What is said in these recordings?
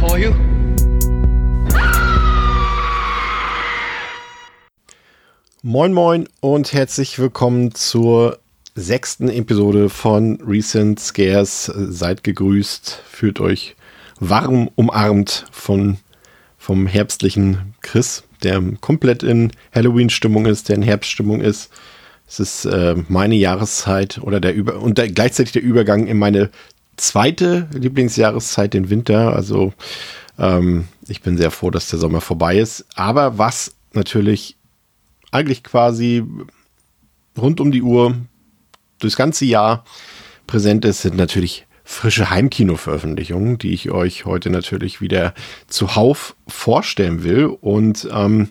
For you. Moin Moin und herzlich willkommen zur sechsten Episode von Recent Scares. Seid gegrüßt, fühlt euch warm umarmt von, vom herbstlichen Chris, der komplett in Halloween-Stimmung ist, der in Herbststimmung ist. Es ist äh, meine Jahreszeit oder der Über und der, gleichzeitig der Übergang in meine zweite Lieblingsjahreszeit, den Winter. Also ähm, ich bin sehr froh, dass der Sommer vorbei ist. Aber was natürlich eigentlich quasi rund um die Uhr durchs ganze Jahr präsent ist, sind natürlich frische Heimkino-Veröffentlichungen, die ich euch heute natürlich wieder zuhauf vorstellen will. Und ähm,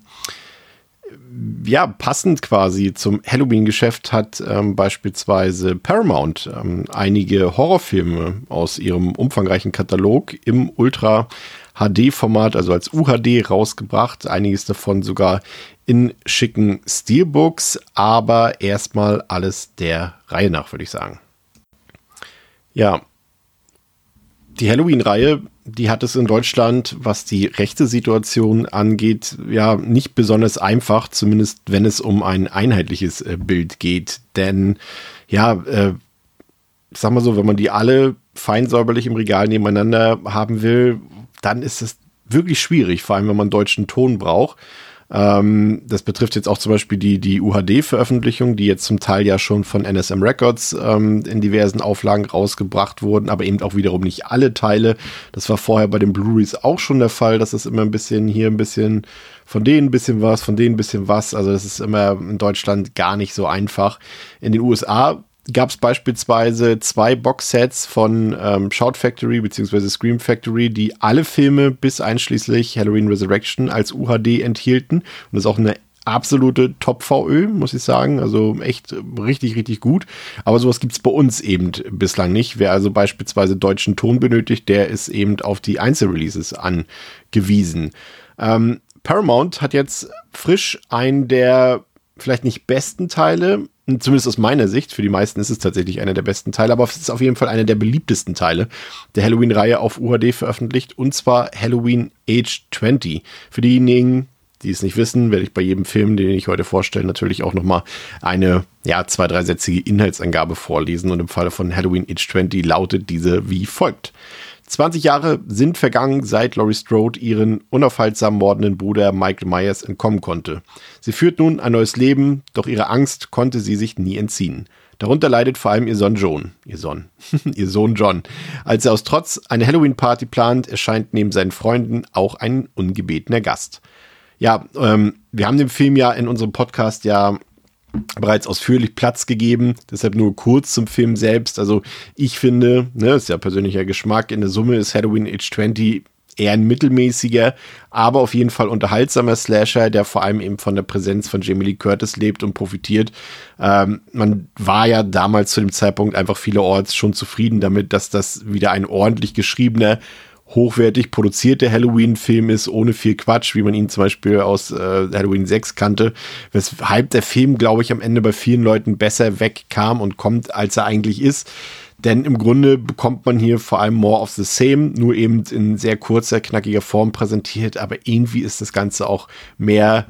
ja, passend quasi zum Halloween-Geschäft hat ähm, beispielsweise Paramount ähm, einige Horrorfilme aus ihrem umfangreichen Katalog im Ultra HD-Format, also als UHD rausgebracht. Einiges davon sogar in schicken Steelbooks, aber erstmal alles der Reihe nach, würde ich sagen. Ja, die Halloween-Reihe, die hat es in Deutschland, was die rechte Situation angeht, ja nicht besonders einfach, zumindest wenn es um ein einheitliches äh, Bild geht. Denn ja, äh, sag mal so, wenn man die alle feinsäuberlich im Regal nebeneinander haben will, dann ist es wirklich schwierig, vor allem wenn man deutschen Ton braucht. Ähm, das betrifft jetzt auch zum Beispiel die, die UHD-Veröffentlichung, die jetzt zum Teil ja schon von NSM Records ähm, in diversen Auflagen rausgebracht wurden, aber eben auch wiederum nicht alle Teile. Das war vorher bei den Blu-rays auch schon der Fall, dass es immer ein bisschen hier ein bisschen von denen ein bisschen was, von denen ein bisschen was. Also das ist immer in Deutschland gar nicht so einfach. In den USA gab es beispielsweise zwei Boxsets von ähm, Shout Factory bzw. Scream Factory, die alle Filme bis einschließlich Halloween Resurrection als UHD enthielten. Und das ist auch eine absolute Top-VÖ, muss ich sagen. Also echt richtig, richtig gut. Aber sowas gibt es bei uns eben bislang nicht. Wer also beispielsweise deutschen Ton benötigt, der ist eben auf die Einzelreleases angewiesen. Ähm, Paramount hat jetzt frisch einen der vielleicht nicht besten Teile, zumindest aus meiner Sicht, für die meisten ist es tatsächlich einer der besten Teile, aber es ist auf jeden Fall einer der beliebtesten Teile der Halloween-Reihe auf UHD veröffentlicht, und zwar Halloween Age 20. Für diejenigen, die es nicht wissen, werde ich bei jedem Film, den ich heute vorstelle, natürlich auch nochmal eine, ja, zwei, dreisätzige Inhaltsangabe vorlesen. Und im Falle von Halloween Age 20 lautet diese wie folgt. 20 Jahre sind vergangen, seit Laurie Strode ihren unaufhaltsam mordenden Bruder Michael Myers entkommen konnte. Sie führt nun ein neues Leben, doch ihrer Angst konnte sie sich nie entziehen. Darunter leidet vor allem ihr Sohn John, ihr Sohn, ihr Sohn John. Als er aus Trotz eine Halloween-Party plant, erscheint neben seinen Freunden auch ein ungebetener Gast. Ja, ähm, wir haben dem Film ja in unserem Podcast ja bereits ausführlich Platz gegeben. Deshalb nur kurz zum Film selbst. Also ich finde, ne, ist ja persönlicher Geschmack, in der Summe ist Halloween Age 20 eher ein mittelmäßiger, aber auf jeden Fall unterhaltsamer Slasher, der vor allem eben von der Präsenz von Jamie Lee Curtis lebt und profitiert. Ähm, man war ja damals zu dem Zeitpunkt einfach vielerorts schon zufrieden damit, dass das wieder ein ordentlich geschriebener hochwertig produzierte Halloween-Film ist, ohne viel Quatsch, wie man ihn zum Beispiel aus äh, Halloween 6 kannte, weshalb der Film, glaube ich, am Ende bei vielen Leuten besser wegkam und kommt, als er eigentlich ist. Denn im Grunde bekommt man hier vor allem more of the same, nur eben in sehr kurzer, knackiger Form präsentiert, aber irgendwie ist das Ganze auch mehr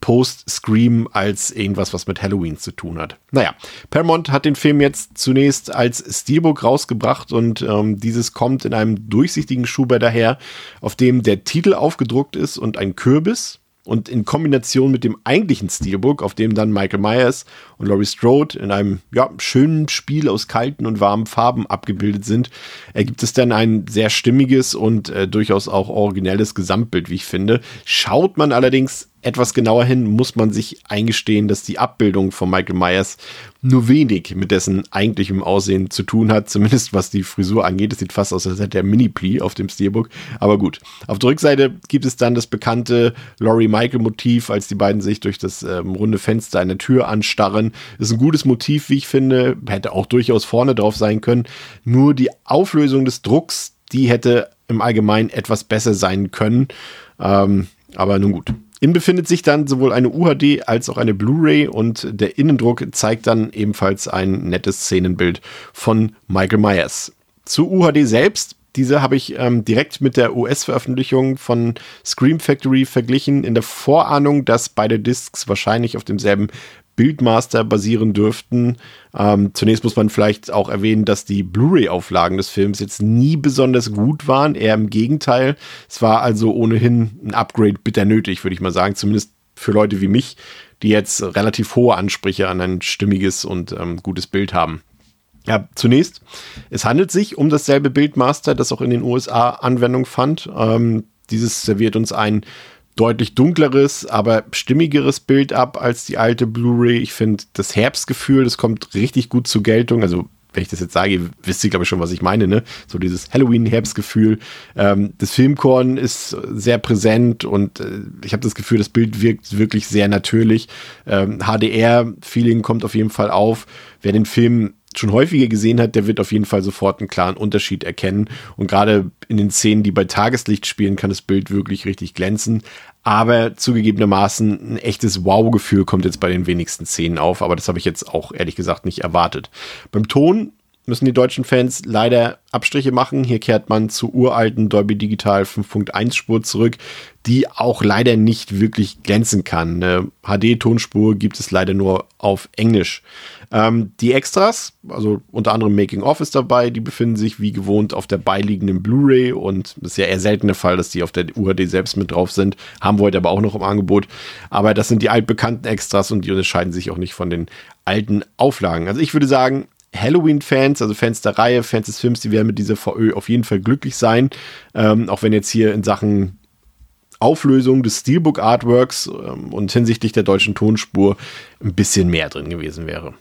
Post-Scream als irgendwas, was mit Halloween zu tun hat. Naja, Paramount hat den Film jetzt zunächst als Steelbook rausgebracht und ähm, dieses kommt in einem durchsichtigen Schuber daher, auf dem der Titel aufgedruckt ist und ein Kürbis. Und in Kombination mit dem eigentlichen Steelbook, auf dem dann Michael Myers und Laurie Strode in einem ja, schönen Spiel aus kalten und warmen Farben abgebildet sind, ergibt es dann ein sehr stimmiges und äh, durchaus auch originelles Gesamtbild, wie ich finde. Schaut man allerdings etwas genauer hin muss man sich eingestehen, dass die Abbildung von Michael Myers nur wenig mit dessen eigentlichem Aussehen zu tun hat, zumindest was die Frisur angeht. Es sieht fast aus, als hätte er Mini-Plee auf dem Steelbook. Aber gut. Auf der Rückseite gibt es dann das bekannte Laurie Michael-Motiv, als die beiden sich durch das ähm, runde Fenster einer Tür anstarren. Ist ein gutes Motiv, wie ich finde. Hätte auch durchaus vorne drauf sein können. Nur die Auflösung des Drucks, die hätte im Allgemeinen etwas besser sein können. Ähm, aber nun gut. Innen befindet sich dann sowohl eine UHD als auch eine Blu-ray und der Innendruck zeigt dann ebenfalls ein nettes Szenenbild von Michael Myers. Zu UHD selbst, diese habe ich ähm, direkt mit der US-Veröffentlichung von Scream Factory verglichen, in der Vorahnung, dass beide Discs wahrscheinlich auf demselben Bildmaster basieren dürften. Ähm, zunächst muss man vielleicht auch erwähnen, dass die Blu-ray-Auflagen des Films jetzt nie besonders gut waren, eher im Gegenteil. Es war also ohnehin ein Upgrade bitter nötig, würde ich mal sagen, zumindest für Leute wie mich, die jetzt relativ hohe Ansprüche an ein stimmiges und ähm, gutes Bild haben. Ja, zunächst, es handelt sich um dasselbe Bildmaster, das auch in den USA Anwendung fand. Ähm, dieses serviert uns ein deutlich dunkleres, aber stimmigeres Bild ab als die alte Blu-ray. Ich finde das Herbstgefühl, das kommt richtig gut zur Geltung. Also wenn ich das jetzt sage, wisst ihr, glaube ich, schon, was ich meine, ne? So dieses Halloween-Herbstgefühl. Ähm, das Filmkorn ist sehr präsent und äh, ich habe das Gefühl, das Bild wirkt wirklich sehr natürlich. Ähm, HDR-Feeling kommt auf jeden Fall auf. Wer den Film schon häufiger gesehen hat, der wird auf jeden Fall sofort einen klaren Unterschied erkennen. Und gerade in den Szenen, die bei Tageslicht spielen, kann das Bild wirklich richtig glänzen. Aber zugegebenermaßen ein echtes Wow-Gefühl kommt jetzt bei den wenigsten Szenen auf. Aber das habe ich jetzt auch ehrlich gesagt nicht erwartet. Beim Ton müssen die deutschen Fans leider Abstriche machen. Hier kehrt man zur uralten Dolby Digital 5.1 Spur zurück, die auch leider nicht wirklich glänzen kann. Eine HD-Tonspur gibt es leider nur auf Englisch. Ähm, die Extras, also unter anderem Making Off ist dabei, die befinden sich wie gewohnt auf der beiliegenden Blu-ray und das ist ja eher selten der Fall, dass die auf der UHD selbst mit drauf sind. Haben wir heute aber auch noch im Angebot. Aber das sind die altbekannten Extras und die unterscheiden sich auch nicht von den alten Auflagen. Also ich würde sagen, Halloween-Fans, also Fans der Reihe, Fans des Films, die werden mit dieser VÖ auf jeden Fall glücklich sein. Ähm, auch wenn jetzt hier in Sachen Auflösung des Steelbook-Artworks ähm, und hinsichtlich der deutschen Tonspur ein bisschen mehr drin gewesen wäre.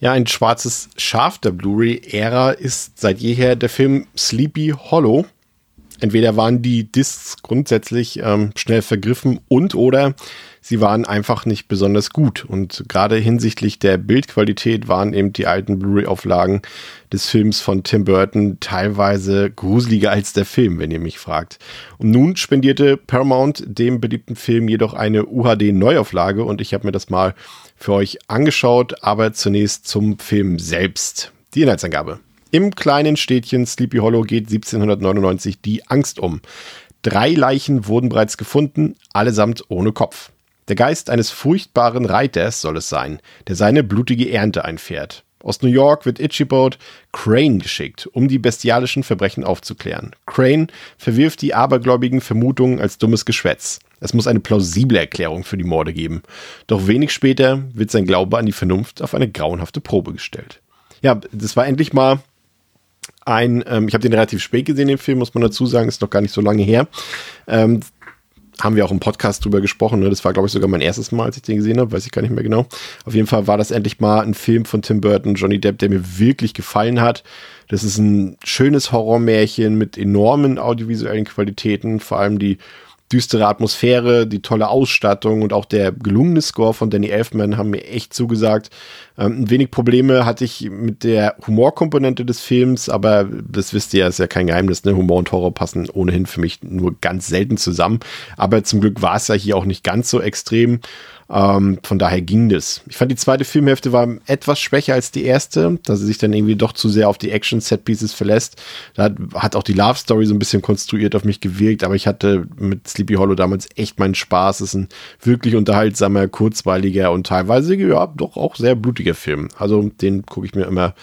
Ja, ein schwarzes Schaf der Blu-ray-Ära ist seit jeher der Film Sleepy Hollow. Entweder waren die Discs grundsätzlich ähm, schnell vergriffen und oder sie waren einfach nicht besonders gut. Und gerade hinsichtlich der Bildqualität waren eben die alten Blu-ray-Auflagen des Films von Tim Burton teilweise gruseliger als der Film, wenn ihr mich fragt. Und nun spendierte Paramount dem beliebten Film jedoch eine UHD-Neuauflage und ich habe mir das mal für euch angeschaut, aber zunächst zum Film selbst. Die Inhaltsangabe. Im kleinen Städtchen Sleepy Hollow geht 1799 die Angst um. Drei Leichen wurden bereits gefunden, allesamt ohne Kopf. Der Geist eines furchtbaren Reiters soll es sein, der seine blutige Ernte einfährt. Aus New York wird Itchyboat Crane geschickt, um die bestialischen Verbrechen aufzuklären. Crane verwirft die abergläubigen Vermutungen als dummes Geschwätz. Es muss eine plausible Erklärung für die Morde geben. Doch wenig später wird sein Glaube an die Vernunft auf eine grauenhafte Probe gestellt. Ja, das war endlich mal ein, ähm, ich habe den relativ spät gesehen, den Film, muss man dazu sagen, ist noch gar nicht so lange her. Ähm, haben wir auch im Podcast drüber gesprochen. Ne? Das war, glaube ich, sogar mein erstes Mal, als ich den gesehen habe. Weiß ich gar nicht mehr genau. Auf jeden Fall war das endlich mal ein Film von Tim Burton, Johnny Depp, der mir wirklich gefallen hat. Das ist ein schönes Horrormärchen mit enormen audiovisuellen Qualitäten. Vor allem die düstere Atmosphäre, die tolle Ausstattung und auch der gelungene Score von Danny Elfman haben mir echt zugesagt. Ähm, ein wenig Probleme hatte ich mit der Humorkomponente des Films, aber das wisst ihr, ist ja kein Geheimnis, ne? Humor und Horror passen ohnehin für mich nur ganz selten zusammen. Aber zum Glück war es ja hier auch nicht ganz so extrem. Ähm, von daher ging das. Ich fand die zweite Filmhälfte war etwas schwächer als die erste, da sie sich dann irgendwie doch zu sehr auf die Action-Set-Pieces verlässt. Da hat, hat auch die Love-Story so ein bisschen konstruiert auf mich gewirkt, aber ich hatte mit Sleepy Hollow damals echt meinen Spaß. Es ist ein wirklich unterhaltsamer, kurzweiliger und teilweise ja doch auch sehr blutiger Film. Also den gucke ich mir immer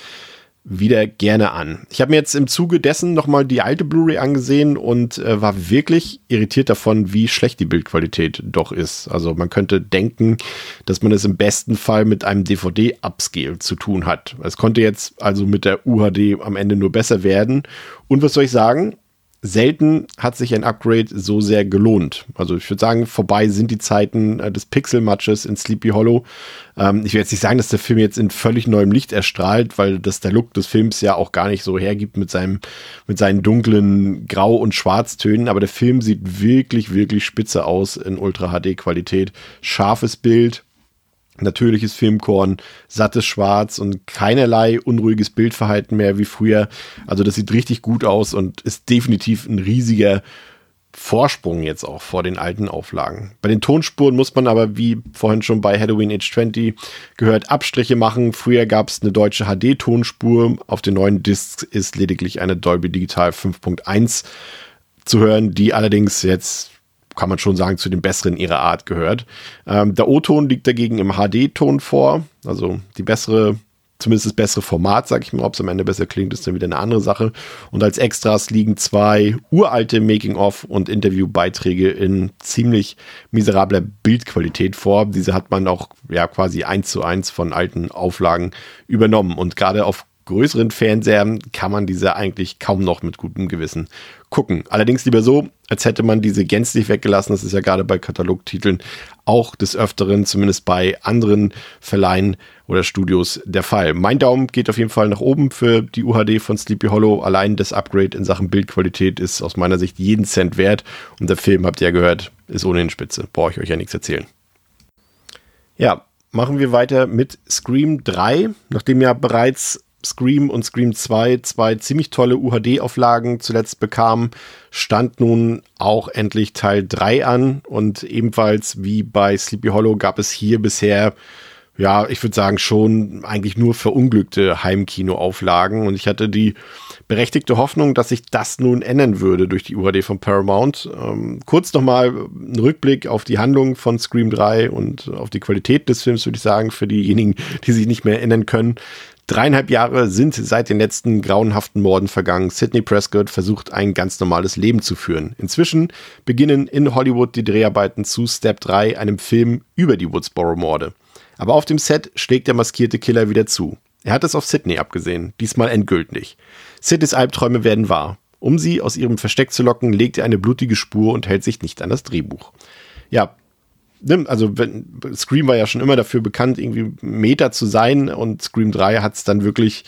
wieder gerne an. Ich habe mir jetzt im Zuge dessen nochmal die alte Blu-ray angesehen und äh, war wirklich irritiert davon, wie schlecht die Bildqualität doch ist. Also man könnte denken, dass man es im besten Fall mit einem DVD-Upscale zu tun hat. Es konnte jetzt also mit der UHD am Ende nur besser werden. Und was soll ich sagen? Selten hat sich ein Upgrade so sehr gelohnt. Also ich würde sagen, vorbei sind die Zeiten äh, des Pixel-Matches in Sleepy Hollow. Ähm, ich will jetzt nicht sagen, dass der Film jetzt in völlig neuem Licht erstrahlt, weil das der Look des Films ja auch gar nicht so hergibt mit seinem, mit seinen dunklen Grau- und Schwarztönen. Aber der Film sieht wirklich, wirklich spitze aus in Ultra-HD-Qualität. Scharfes Bild, natürliches Filmkorn, sattes Schwarz und keinerlei unruhiges Bildverhalten mehr wie früher. Also das sieht richtig gut aus und ist definitiv ein riesiger Vorsprung jetzt auch vor den alten Auflagen. Bei den Tonspuren muss man aber, wie vorhin schon bei Halloween Age 20 gehört, Abstriche machen. Früher gab es eine deutsche HD-Tonspur. Auf den neuen Discs ist lediglich eine Dolby Digital 5.1 zu hören, die allerdings jetzt kann man schon sagen, zu den besseren ihrer Art gehört. Ähm, der O-Ton liegt dagegen im HD-Ton vor, also die bessere, zumindest das bessere Format, sag ich mal. Ob es am Ende besser klingt, ist dann wieder eine andere Sache. Und als Extras liegen zwei uralte Making-of und Interview-Beiträge in ziemlich miserabler Bildqualität vor. Diese hat man auch ja quasi eins zu eins von alten Auflagen übernommen. Und gerade auf größeren Fernsehern kann man diese eigentlich kaum noch mit gutem Gewissen gucken. Allerdings lieber so, als hätte man diese gänzlich weggelassen. Das ist ja gerade bei Katalogtiteln auch des Öfteren, zumindest bei anderen Verleihen oder Studios der Fall. Mein Daumen geht auf jeden Fall nach oben für die UHD von Sleepy Hollow. Allein das Upgrade in Sachen Bildqualität ist aus meiner Sicht jeden Cent wert. Und der Film, habt ihr ja gehört, ist ohnehin spitze. Brauche ich euch ja nichts erzählen. Ja, machen wir weiter mit Scream 3. Nachdem ja bereits Scream und Scream 2 zwei ziemlich tolle UHD-Auflagen zuletzt bekamen, stand nun auch endlich Teil 3 an und ebenfalls wie bei Sleepy Hollow gab es hier bisher ja, ich würde sagen, schon eigentlich nur verunglückte Heimkino-Auflagen. Und ich hatte die berechtigte Hoffnung, dass sich das nun ändern würde durch die UHD von Paramount. Ähm, kurz nochmal ein Rückblick auf die Handlung von Scream 3 und auf die Qualität des Films, würde ich sagen, für diejenigen, die sich nicht mehr erinnern können. Dreieinhalb Jahre sind seit den letzten grauenhaften Morden vergangen. Sidney Prescott versucht ein ganz normales Leben zu führen. Inzwischen beginnen in Hollywood die Dreharbeiten zu Step 3, einem Film über die Woodsboro-Morde. Aber auf dem Set schlägt der maskierte Killer wieder zu. Er hat es auf Sidney abgesehen, diesmal endgültig. Sidneys Albträume werden wahr. Um sie aus ihrem Versteck zu locken, legt er eine blutige Spur und hält sich nicht an das Drehbuch. Ja, also wenn, Scream war ja schon immer dafür bekannt, irgendwie Meta zu sein und Scream 3 hat es dann wirklich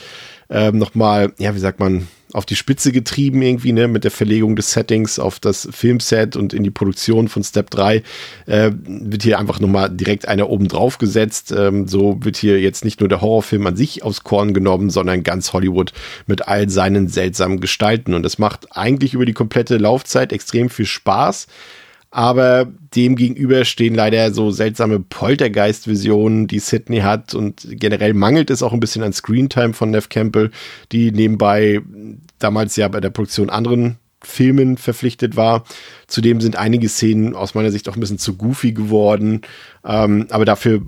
ähm, nochmal, ja, wie sagt man, auf die Spitze getrieben irgendwie, ne, mit der Verlegung des Settings auf das Filmset und in die Produktion von Step 3 äh, wird hier einfach nochmal direkt einer oben drauf gesetzt. Ähm, so wird hier jetzt nicht nur der Horrorfilm an sich aus Korn genommen, sondern ganz Hollywood mit all seinen seltsamen Gestalten. Und das macht eigentlich über die komplette Laufzeit extrem viel Spaß aber dem gegenüber stehen leider so seltsame Poltergeist-Visionen, die Sydney hat und generell mangelt es auch ein bisschen an Screentime von Neff Campbell, die nebenbei damals ja bei der Produktion anderen Filmen verpflichtet war. Zudem sind einige Szenen aus meiner Sicht auch ein bisschen zu goofy geworden, ähm, aber dafür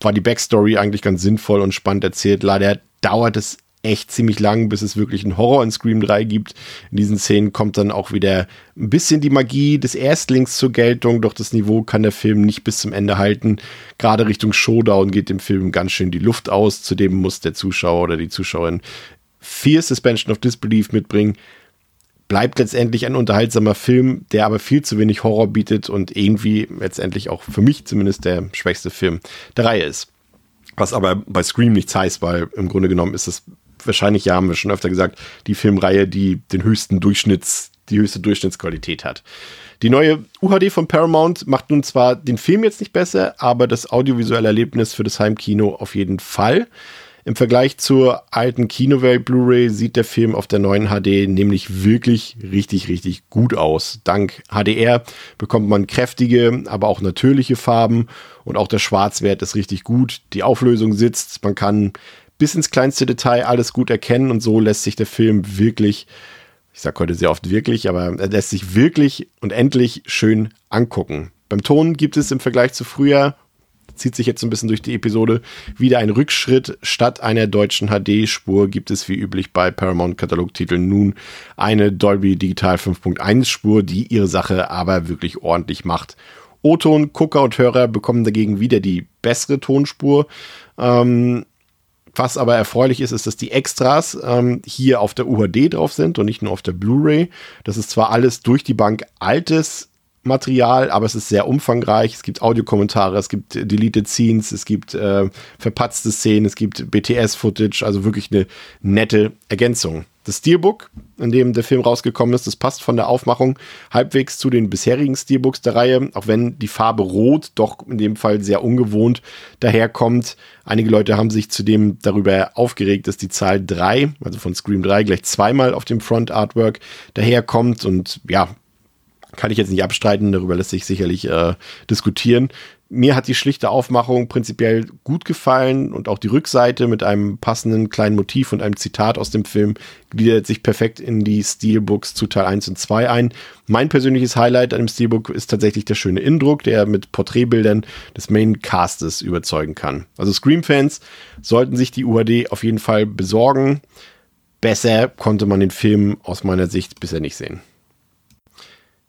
war die Backstory eigentlich ganz sinnvoll und spannend erzählt. Leider dauert es echt ziemlich lang, bis es wirklich einen Horror in Scream 3 gibt. In diesen Szenen kommt dann auch wieder ein bisschen die Magie des Erstlings zur Geltung, doch das Niveau kann der Film nicht bis zum Ende halten. Gerade Richtung Showdown geht dem Film ganz schön die Luft aus. Zudem muss der Zuschauer oder die Zuschauerin viel Suspension of Disbelief mitbringen. Bleibt letztendlich ein unterhaltsamer Film, der aber viel zu wenig Horror bietet und irgendwie letztendlich auch für mich zumindest der schwächste Film der Reihe ist. Was aber bei Scream nichts heißt, weil im Grunde genommen ist es wahrscheinlich, ja, haben wir schon öfter gesagt, die Filmreihe, die den höchsten Durchschnitts, die höchste Durchschnittsqualität hat. Die neue UHD von Paramount macht nun zwar den Film jetzt nicht besser, aber das audiovisuelle Erlebnis für das Heimkino auf jeden Fall. Im Vergleich zur alten Kinowelt Blu-ray sieht der Film auf der neuen HD nämlich wirklich richtig, richtig gut aus. Dank HDR bekommt man kräftige, aber auch natürliche Farben und auch der Schwarzwert ist richtig gut. Die Auflösung sitzt, man kann bis ins kleinste Detail alles gut erkennen und so lässt sich der Film wirklich, ich sage heute sehr oft wirklich, aber er lässt sich wirklich und endlich schön angucken. Beim Ton gibt es im Vergleich zu früher, zieht sich jetzt ein bisschen durch die Episode, wieder ein Rückschritt. Statt einer deutschen HD-Spur gibt es wie üblich bei Paramount-Katalogtiteln nun eine Dolby Digital 5.1 Spur, die ihre Sache aber wirklich ordentlich macht. O-Ton, Gucker und Hörer bekommen dagegen wieder die bessere Tonspur. Ähm, Was aber erfreulich ist, ist, dass die Extras ähm, hier auf der UHD drauf sind und nicht nur auf der Blu-ray. Das ist zwar alles durch die Bank altes Material, aber es ist sehr umfangreich. Es gibt Audiokommentare, es gibt Deleted Scenes, es gibt äh, verpatzte Szenen, es gibt BTS-Footage, also wirklich eine nette Ergänzung. Das Steelbook, in dem der Film rausgekommen ist, das passt von der Aufmachung halbwegs zu den bisherigen Steelbooks der Reihe, auch wenn die Farbe Rot doch in dem Fall sehr ungewohnt daherkommt. Einige Leute haben sich zudem darüber aufgeregt, dass die Zahl 3, also von Scream 3, gleich zweimal auf dem Front Artwork daherkommt und ja, kann ich jetzt nicht abstreiten, darüber lässt sich sicherlich äh, diskutieren. Mir hat die schlichte Aufmachung prinzipiell gut gefallen und auch die Rückseite mit einem passenden kleinen Motiv und einem Zitat aus dem Film gliedert sich perfekt in die Steelbooks zu Teil 1 und 2 ein. Mein persönliches Highlight an dem Steelbook ist tatsächlich der schöne Indruck, der mit Porträtbildern des Main Castes überzeugen kann. Also Scream-Fans sollten sich die UHD auf jeden Fall besorgen. Besser konnte man den Film aus meiner Sicht bisher nicht sehen.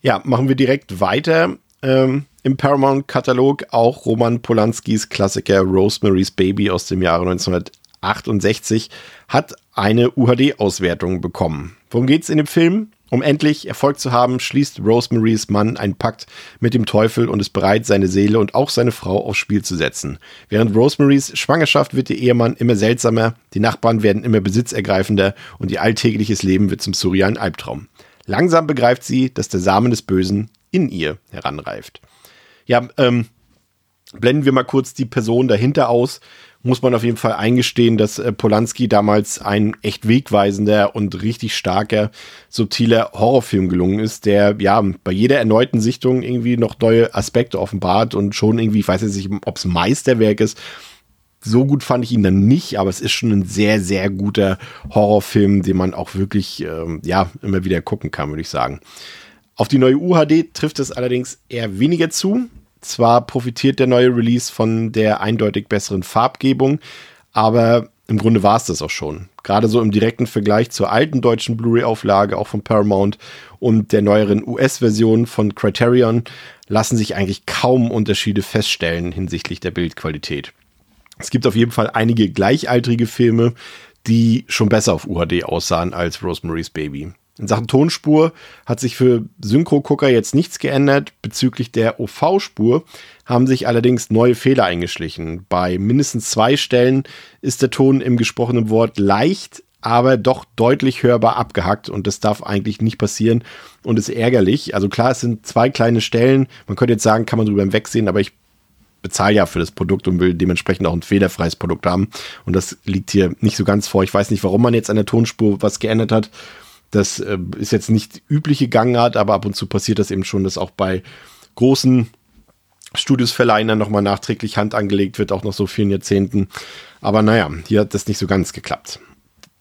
Ja, machen wir direkt weiter. Ähm, Im Paramount-Katalog auch Roman Polanskis Klassiker Rosemary's Baby aus dem Jahre 1968 hat eine UHD-Auswertung bekommen. Worum geht's in dem Film? Um endlich Erfolg zu haben, schließt Rosemarys Mann einen Pakt mit dem Teufel und ist bereit, seine Seele und auch seine Frau aufs Spiel zu setzen. Während Rosemarys Schwangerschaft wird ihr Ehemann immer seltsamer, die Nachbarn werden immer besitzergreifender und ihr alltägliches Leben wird zum surrealen Albtraum. Langsam begreift sie, dass der Samen des Bösen in ihr heranreift. Ja, ähm, blenden wir mal kurz die Person dahinter aus. Muss man auf jeden Fall eingestehen, dass äh, Polanski damals ein echt wegweisender und richtig starker, subtiler Horrorfilm gelungen ist, der ja bei jeder erneuten Sichtung irgendwie noch neue Aspekte offenbart und schon irgendwie, ich weiß jetzt nicht, ob es Meisterwerk ist, so gut fand ich ihn dann nicht, aber es ist schon ein sehr, sehr guter Horrorfilm, den man auch wirklich, ähm, ja, immer wieder gucken kann, würde ich sagen. Auf die neue UHD trifft es allerdings eher weniger zu. Zwar profitiert der neue Release von der eindeutig besseren Farbgebung, aber im Grunde war es das auch schon. Gerade so im direkten Vergleich zur alten deutschen Blu-ray-Auflage, auch von Paramount und der neueren US-Version von Criterion, lassen sich eigentlich kaum Unterschiede feststellen hinsichtlich der Bildqualität. Es gibt auf jeden Fall einige gleichaltrige Filme, die schon besser auf UHD aussahen als Rosemary's Baby. In Sachen Tonspur hat sich für Synchro-Gucker jetzt nichts geändert. Bezüglich der OV-Spur haben sich allerdings neue Fehler eingeschlichen. Bei mindestens zwei Stellen ist der Ton im gesprochenen Wort leicht, aber doch deutlich hörbar abgehackt und das darf eigentlich nicht passieren und ist ärgerlich. Also klar, es sind zwei kleine Stellen. Man könnte jetzt sagen, kann man drüber hinwegsehen, aber ich bezahle ja für das Produkt und will dementsprechend auch ein fehlerfreies Produkt haben. Und das liegt hier nicht so ganz vor. Ich weiß nicht, warum man jetzt an der Tonspur was geändert hat. Das äh, ist jetzt nicht übliche Gangart, aber ab und zu passiert das eben schon, dass auch bei großen Studios Verleihern nochmal nachträglich Hand angelegt wird, auch noch so vielen Jahrzehnten. Aber naja, hier hat das nicht so ganz geklappt.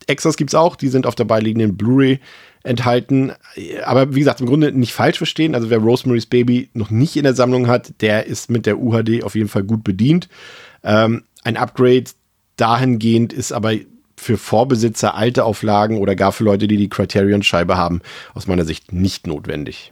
Extras gibt's auch, die sind auf der beiliegenden Blu-ray enthalten. Aber wie gesagt, im Grunde nicht falsch verstehen. Also wer Rosemary's Baby noch nicht in der Sammlung hat, der ist mit der UHD auf jeden Fall gut bedient. Ähm, ein Upgrade dahingehend ist aber für Vorbesitzer alte Auflagen oder gar für Leute, die die Criterion-Scheibe haben, aus meiner Sicht nicht notwendig.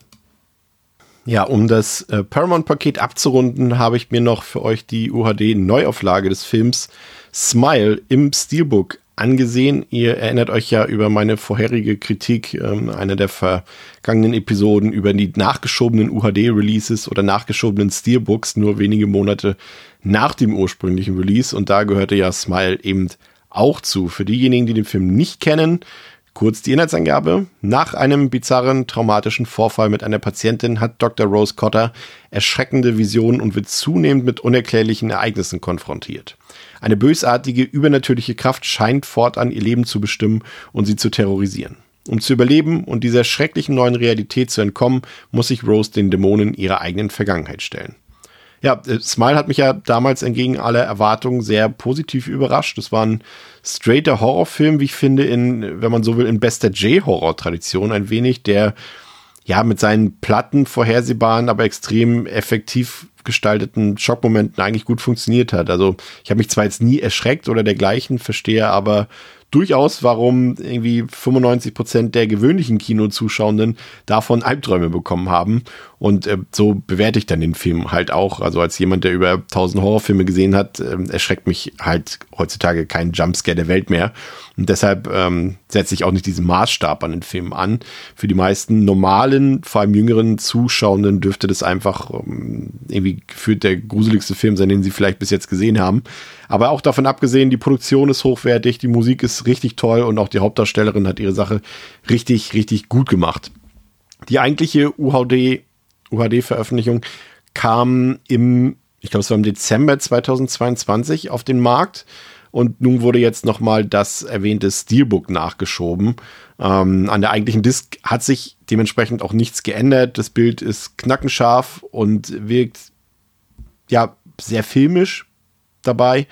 Ja, um das äh, Paramount-Paket abzurunden, habe ich mir noch für euch die UHD-Neuauflage des Films Smile im Steelbook angesehen. Ihr erinnert euch ja über meine vorherige Kritik, ähm, einer der vergangenen Episoden, über die nachgeschobenen UHD-Releases oder nachgeschobenen Steelbooks nur wenige Monate nach dem ursprünglichen Release. Und da gehörte ja Smile eben auch zu. Für diejenigen, die den Film nicht kennen, Kurz die Inhaltsangabe. Nach einem bizarren traumatischen Vorfall mit einer Patientin hat Dr. Rose Cotter erschreckende Visionen und wird zunehmend mit unerklärlichen Ereignissen konfrontiert. Eine bösartige, übernatürliche Kraft scheint fortan ihr Leben zu bestimmen und sie zu terrorisieren. Um zu überleben und dieser schrecklichen neuen Realität zu entkommen, muss sich Rose den Dämonen ihrer eigenen Vergangenheit stellen. Ja, äh, Smile hat mich ja damals entgegen aller Erwartungen sehr positiv überrascht. Das war ein straighter Horrorfilm, wie ich finde, in, wenn man so will, in bester J-Horror-Tradition ein wenig, der ja mit seinen platten, vorhersehbaren, aber extrem effektiv gestalteten Schockmomenten eigentlich gut funktioniert hat. Also ich habe mich zwar jetzt nie erschreckt oder dergleichen, verstehe aber durchaus, warum irgendwie 95 Prozent der gewöhnlichen Kinozuschauenden davon Albträume bekommen haben. Und äh, so bewerte ich dann den Film halt auch. Also als jemand, der über 1000 Horrorfilme gesehen hat, äh, erschreckt mich halt heutzutage kein Jumpscare der Welt mehr. Und deshalb ähm, setze ich auch nicht diesen Maßstab an den Film an. Für die meisten normalen, vor allem jüngeren Zuschauenden dürfte das einfach ähm, irgendwie gefühlt der gruseligste Film sein, den sie vielleicht bis jetzt gesehen haben. Aber auch davon abgesehen, die Produktion ist hochwertig, die Musik ist richtig toll und auch die Hauptdarstellerin hat ihre Sache richtig, richtig gut gemacht. Die eigentliche UHD, UHD-Veröffentlichung kam im, ich glaube, es war im Dezember 2022 auf den Markt. Und nun wurde jetzt nochmal das erwähnte Steelbook nachgeschoben. Ähm, an der eigentlichen Disk hat sich dementsprechend auch nichts geändert. Das Bild ist knackenscharf und wirkt ja sehr filmisch dabei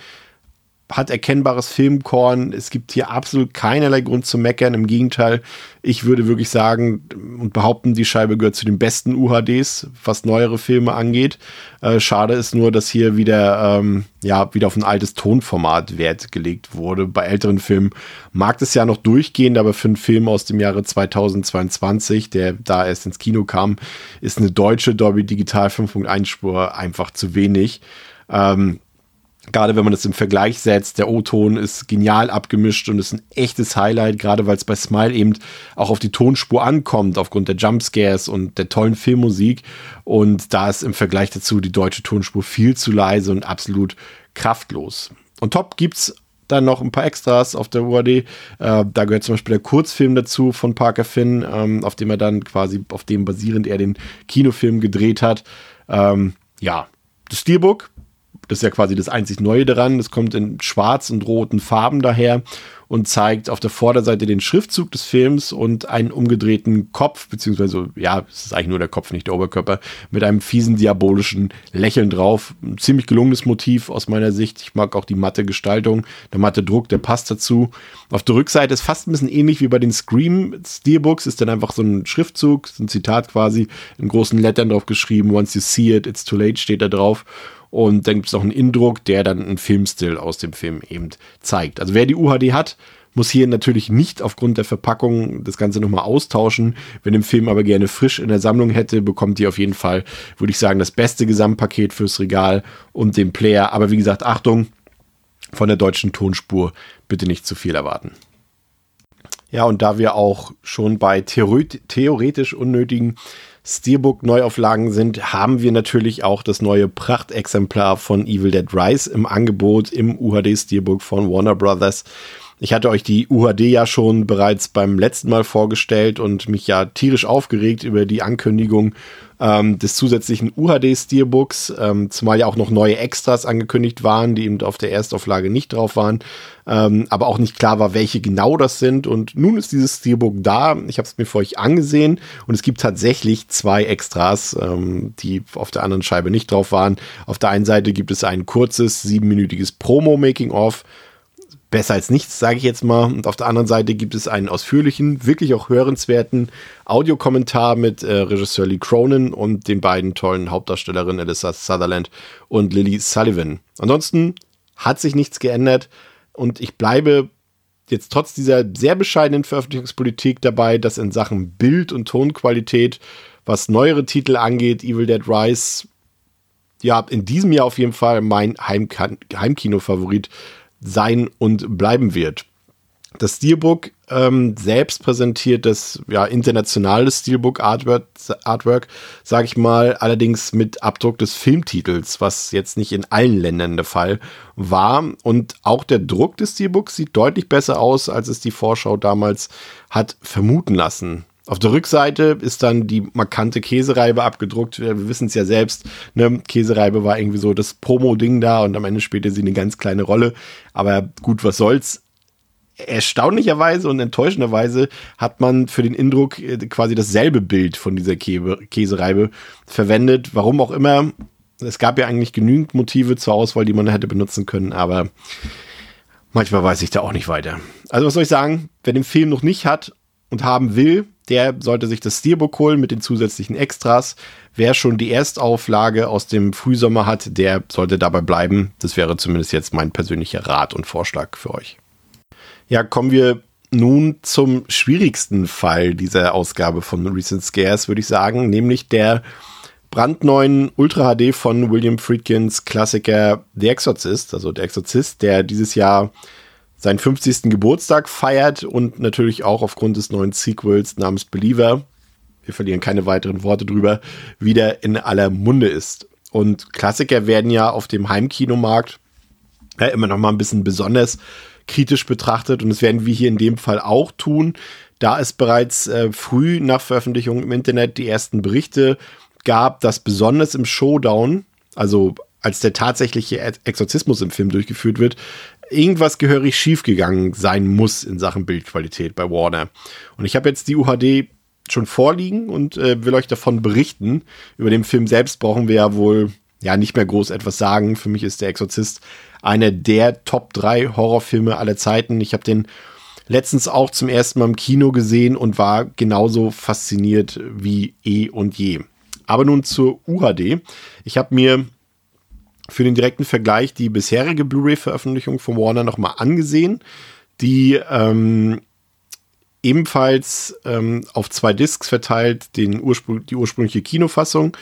hat erkennbares Filmkorn. Es gibt hier absolut keinerlei Grund zu meckern. Im Gegenteil, ich würde wirklich sagen und behaupten, die Scheibe gehört zu den besten UHDs, was neuere Filme angeht. Äh, schade ist nur, dass hier wieder, ähm, ja, wieder auf ein altes Tonformat Wert gelegt wurde. Bei älteren Filmen mag das ja noch durchgehen, aber für einen Film aus dem Jahre 2022, der da erst ins Kino kam, ist eine deutsche Dolby Digital 5.1 Spur einfach zu wenig. Ähm, Gerade wenn man das im Vergleich setzt, der O-Ton ist genial abgemischt und ist ein echtes Highlight, gerade weil es bei Smile eben auch auf die Tonspur ankommt, aufgrund der Jumpscares und der tollen Filmmusik. Und da ist im Vergleich dazu die deutsche Tonspur viel zu leise und absolut kraftlos. Und top gibt's dann noch ein paar Extras auf der UAD. Äh, da gehört zum Beispiel der Kurzfilm dazu von Parker Finn, ähm, auf dem er dann quasi, auf dem basierend er den Kinofilm gedreht hat. Ähm, ja, das Steelbook das ist ja quasi das einzig Neue daran. Das kommt in schwarz und roten Farben daher und zeigt auf der Vorderseite den Schriftzug des Films und einen umgedrehten Kopf, beziehungsweise, ja, es ist eigentlich nur der Kopf, nicht der Oberkörper, mit einem fiesen diabolischen Lächeln drauf. Ein ziemlich gelungenes Motiv aus meiner Sicht. Ich mag auch die matte Gestaltung, der matte Druck, der passt dazu. Auf der Rückseite ist fast ein bisschen ähnlich wie bei den Scream Steelbooks, ist dann einfach so ein Schriftzug, so ein Zitat quasi, in großen Lettern drauf geschrieben, once you see it, it's too late, steht da drauf. Und dann gibt es noch einen Indruck, der dann einen Filmstil aus dem Film eben zeigt. Also wer die UHD hat, muss hier natürlich nicht aufgrund der Verpackung das Ganze nochmal austauschen. Wenn im Film aber gerne frisch in der Sammlung hätte, bekommt ihr auf jeden Fall, würde ich sagen, das beste Gesamtpaket fürs Regal und den Player. Aber wie gesagt, Achtung, von der deutschen Tonspur bitte nicht zu viel erwarten. Ja, und da wir auch schon bei theoretisch unnötigen Steelbook-Neuauflagen sind, haben wir natürlich auch das neue Prachtexemplar von Evil Dead Rise im Angebot im UHD-Steelbook von Warner Brothers. Ich hatte euch die UHD ja schon bereits beim letzten Mal vorgestellt und mich ja tierisch aufgeregt über die Ankündigung ähm, des zusätzlichen UHD-Steelbooks, ähm, zumal ja auch noch neue Extras angekündigt waren, die eben auf der Erstauflage nicht drauf waren, ähm, aber auch nicht klar war, welche genau das sind. Und nun ist dieses Steelbook da. Ich habe es mir für euch angesehen und es gibt tatsächlich zwei Extras, ähm, die auf der anderen Scheibe nicht drauf waren. Auf der einen Seite gibt es ein kurzes, siebenminütiges Promo-Making-of besser als nichts, sage ich jetzt mal. Und auf der anderen Seite gibt es einen ausführlichen, wirklich auch hörenswerten Audiokommentar mit äh, Regisseur Lee Cronin und den beiden tollen Hauptdarstellerinnen Alyssa Sutherland und Lily Sullivan. Ansonsten hat sich nichts geändert und ich bleibe jetzt trotz dieser sehr bescheidenen Veröffentlichungspolitik dabei, dass in Sachen Bild- und Tonqualität, was neuere Titel angeht, Evil Dead Rise, ja, in diesem Jahr auf jeden Fall mein Heimkino-Favorit sein und bleiben wird. Das Steelbook ähm, selbst präsentiert das ja, internationale Steelbook Artwork, Artwork sage ich mal, allerdings mit Abdruck des Filmtitels, was jetzt nicht in allen Ländern der Fall war. Und auch der Druck des Steelbooks sieht deutlich besser aus, als es die Vorschau damals hat vermuten lassen. Auf der Rückseite ist dann die markante Käsereibe abgedruckt. Wir wissen es ja selbst. Ne? Käsereibe war irgendwie so das Promo-Ding da und am Ende spielte sie eine ganz kleine Rolle. Aber gut, was soll's. Erstaunlicherweise und enttäuschenderweise hat man für den Indruck äh, quasi dasselbe Bild von dieser Käsereibe verwendet. Warum auch immer. Es gab ja eigentlich genügend Motive zur Auswahl, die man hätte benutzen können, aber manchmal weiß ich da auch nicht weiter. Also was soll ich sagen? Wer den Film noch nicht hat und haben will, der sollte sich das Steelbook holen mit den zusätzlichen Extras. Wer schon die Erstauflage aus dem Frühsommer hat, der sollte dabei bleiben. Das wäre zumindest jetzt mein persönlicher Rat und Vorschlag für euch. Ja, kommen wir nun zum schwierigsten Fall dieser Ausgabe von Recent Scares, würde ich sagen, nämlich der brandneuen Ultra HD von William Friedkins Klassiker The Exorcist, also der Exorzist, der dieses Jahr seinen 50. Geburtstag feiert und natürlich auch aufgrund des neuen Sequels namens Believer, wir verlieren keine weiteren Worte drüber, wieder in aller Munde ist. Und Klassiker werden ja auf dem Heimkinomarkt ja, immer noch mal ein bisschen besonders kritisch betrachtet und das werden wir hier in dem Fall auch tun, da es bereits äh, früh nach Veröffentlichung im Internet die ersten Berichte gab, dass besonders im Showdown, also als der tatsächliche Exorzismus im Film durchgeführt wird, irgendwas gehörig schiefgegangen sein muss in Sachen Bildqualität bei Warner. Und ich habe jetzt die UHD schon vorliegen und äh, will euch davon berichten. Über den Film selbst brauchen wir ja wohl ja nicht mehr groß etwas sagen. Für mich ist der Exorzist einer der Top 3 Horrorfilme aller Zeiten. Ich habe den letztens auch zum ersten Mal im Kino gesehen und war genauso fasziniert wie eh und je. Aber nun zur UHD. Ich habe mir für den direkten Vergleich die bisherige Blu-ray-Veröffentlichung von Warner nochmal angesehen, die ähm, ebenfalls ähm, auf zwei Discs verteilt den Urspr die ursprüngliche Kinofassung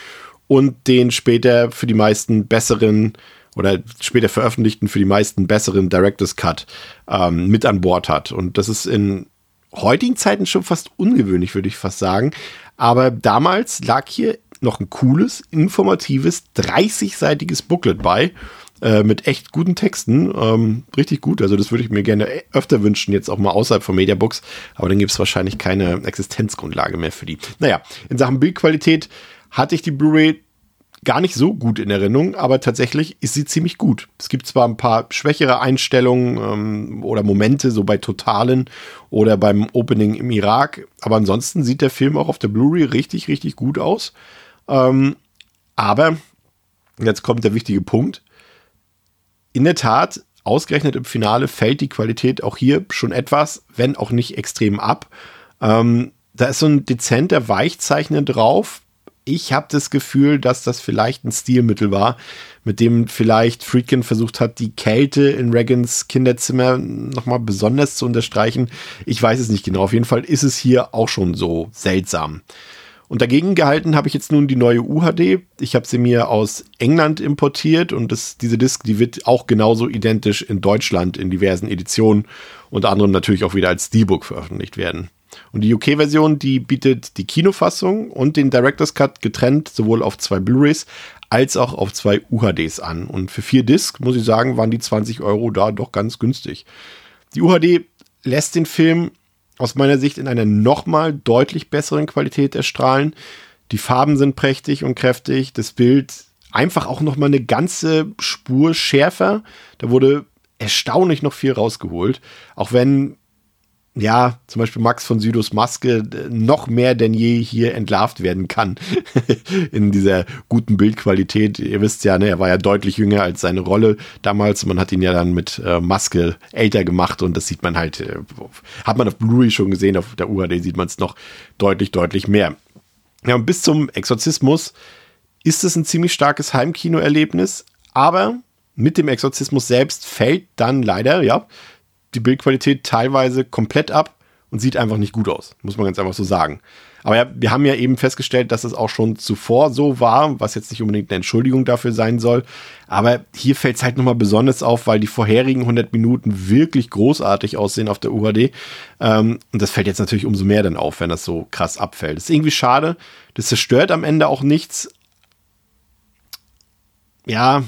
und den später für die meisten besseren oder später veröffentlichten für die meisten besseren Director's Cut ähm, mit an Bord hat. Und das ist in heutigen Zeiten schon fast ungewöhnlich, würde ich fast sagen. Aber damals lag hier noch ein cooles, informatives, 30-seitiges Booklet bei äh, mit echt guten Texten. Ähm, richtig gut. Also das würde ich mir gerne öfter wünschen, jetzt auch mal außerhalb von Mediabooks. Aber dann gibt es wahrscheinlich keine Existenzgrundlage mehr für die. Naja, in Sachen Bildqualität hatte ich die Blu-ray gar nicht so gut in Erinnerung, aber tatsächlich ist sie ziemlich gut. Es gibt zwar ein paar schwächere Einstellungen ähm, oder Momente, so bei Totalen oder beim Opening im Irak, aber ansonsten sieht der Film auch auf der Blu-ray richtig, richtig gut aus. Ähm, aber, jetzt kommt der wichtige Punkt, in der Tat, ausgerechnet im Finale fällt die Qualität auch hier schon etwas, wenn auch nicht extrem ab. Ähm, da ist so ein dezenter Weichzeichnen drauf, ich habe das Gefühl, dass das vielleicht ein Stilmittel war, mit dem vielleicht Friedkin versucht hat, die Kälte in Regans Kinderzimmer nochmal besonders zu unterstreichen. Ich weiß es nicht genau. Auf jeden Fall ist es hier auch schon so seltsam. Und dagegen gehalten habe ich jetzt nun die neue UHD. Ich habe sie mir aus England importiert und das, diese Disc, die wird auch genauso identisch in Deutschland in diversen Editionen, unter anderem natürlich auch wieder als Steelbook veröffentlicht werden. Und die UK-Version, die bietet die Kinofassung und den Director's Cut getrennt sowohl auf zwei Blu-rays als auch auf zwei UHDs an. Und für vier Discs, muss ich sagen, waren die 20 Euro da doch ganz günstig. Die UHD lässt den Film aus meiner Sicht in einer nochmal deutlich besseren Qualität erstrahlen. Die Farben sind prächtig und kräftig, das Bild einfach auch nochmal eine ganze Spur schärfer. Da wurde erstaunlich noch viel rausgeholt. Auch wenn ja, zum Beispiel Max von Südos Maske äh, noch mehr denn je hier entlarvt werden kann in dieser guten Bildqualität. Ihr wisst ja, ne, er war ja deutlich jünger als seine Rolle damals. Man hat ihn ja dann mit äh, Maske älter gemacht und das sieht man halt, äh, hat man auf Blu-ray schon gesehen, auf der UHD sieht man es noch deutlich, deutlich mehr. Ja, und bis zum Exorzismus ist es ein ziemlich starkes Heimkinoerlebnis, aber mit dem Exorzismus selbst fällt dann leider, ja, die Bildqualität teilweise komplett ab und sieht einfach nicht gut aus, muss man ganz einfach so sagen. Aber ja, wir haben ja eben festgestellt, dass es auch schon zuvor so war, was jetzt nicht unbedingt eine Entschuldigung dafür sein soll. Aber hier fällt es halt nochmal besonders auf, weil die vorherigen 100 Minuten wirklich großartig aussehen auf der UHD. Ähm, und das fällt jetzt natürlich umso mehr dann auf, wenn das so krass abfällt. Das ist irgendwie schade. Das zerstört am Ende auch nichts. Ja,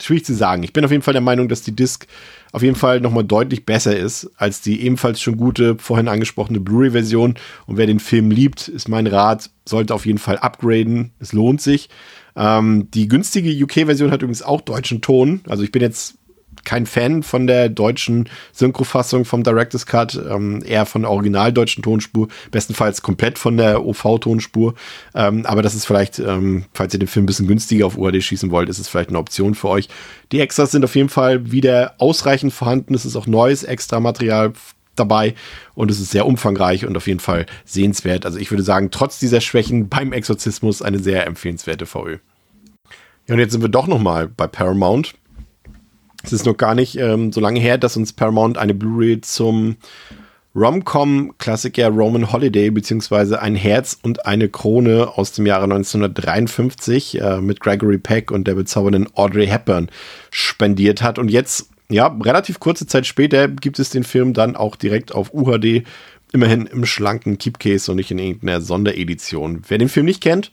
schwierig zu sagen. Ich bin auf jeden Fall der Meinung, dass die Disc auf jeden Fall nochmal deutlich besser ist als die ebenfalls schon gute, vorhin angesprochene Blu-ray-Version. Und wer den Film liebt, ist mein Rat, sollte auf jeden Fall upgraden. Es lohnt sich. Ähm, die günstige UK-Version hat übrigens auch deutschen Ton. Also ich bin jetzt kein Fan von der deutschen Synchrofassung vom Director's Cut, ähm, eher von der originaldeutschen Tonspur, bestenfalls komplett von der OV-Tonspur. Ähm, aber das ist vielleicht, ähm, falls ihr den Film ein bisschen günstiger auf UHD schießen wollt, ist es vielleicht eine Option für euch. Die Extras sind auf jeden Fall wieder ausreichend vorhanden. Es ist auch neues Extra-Material dabei und es ist sehr umfangreich und auf jeden Fall sehenswert. Also ich würde sagen, trotz dieser Schwächen beim Exorzismus eine sehr empfehlenswerte VÖ. Ja, und jetzt sind wir doch noch mal bei Paramount. Es ist noch gar nicht ähm, so lange her, dass uns Paramount eine Blu-ray zum Rom-Com-Klassiker Roman Holiday beziehungsweise Ein Herz und eine Krone aus dem Jahre 1953 äh, mit Gregory Peck und der bezaubernden Audrey Hepburn spendiert hat. Und jetzt, ja, relativ kurze Zeit später gibt es den Film dann auch direkt auf UHD, immerhin im schlanken Keepcase und nicht in irgendeiner Sonderedition. Wer den Film nicht kennt,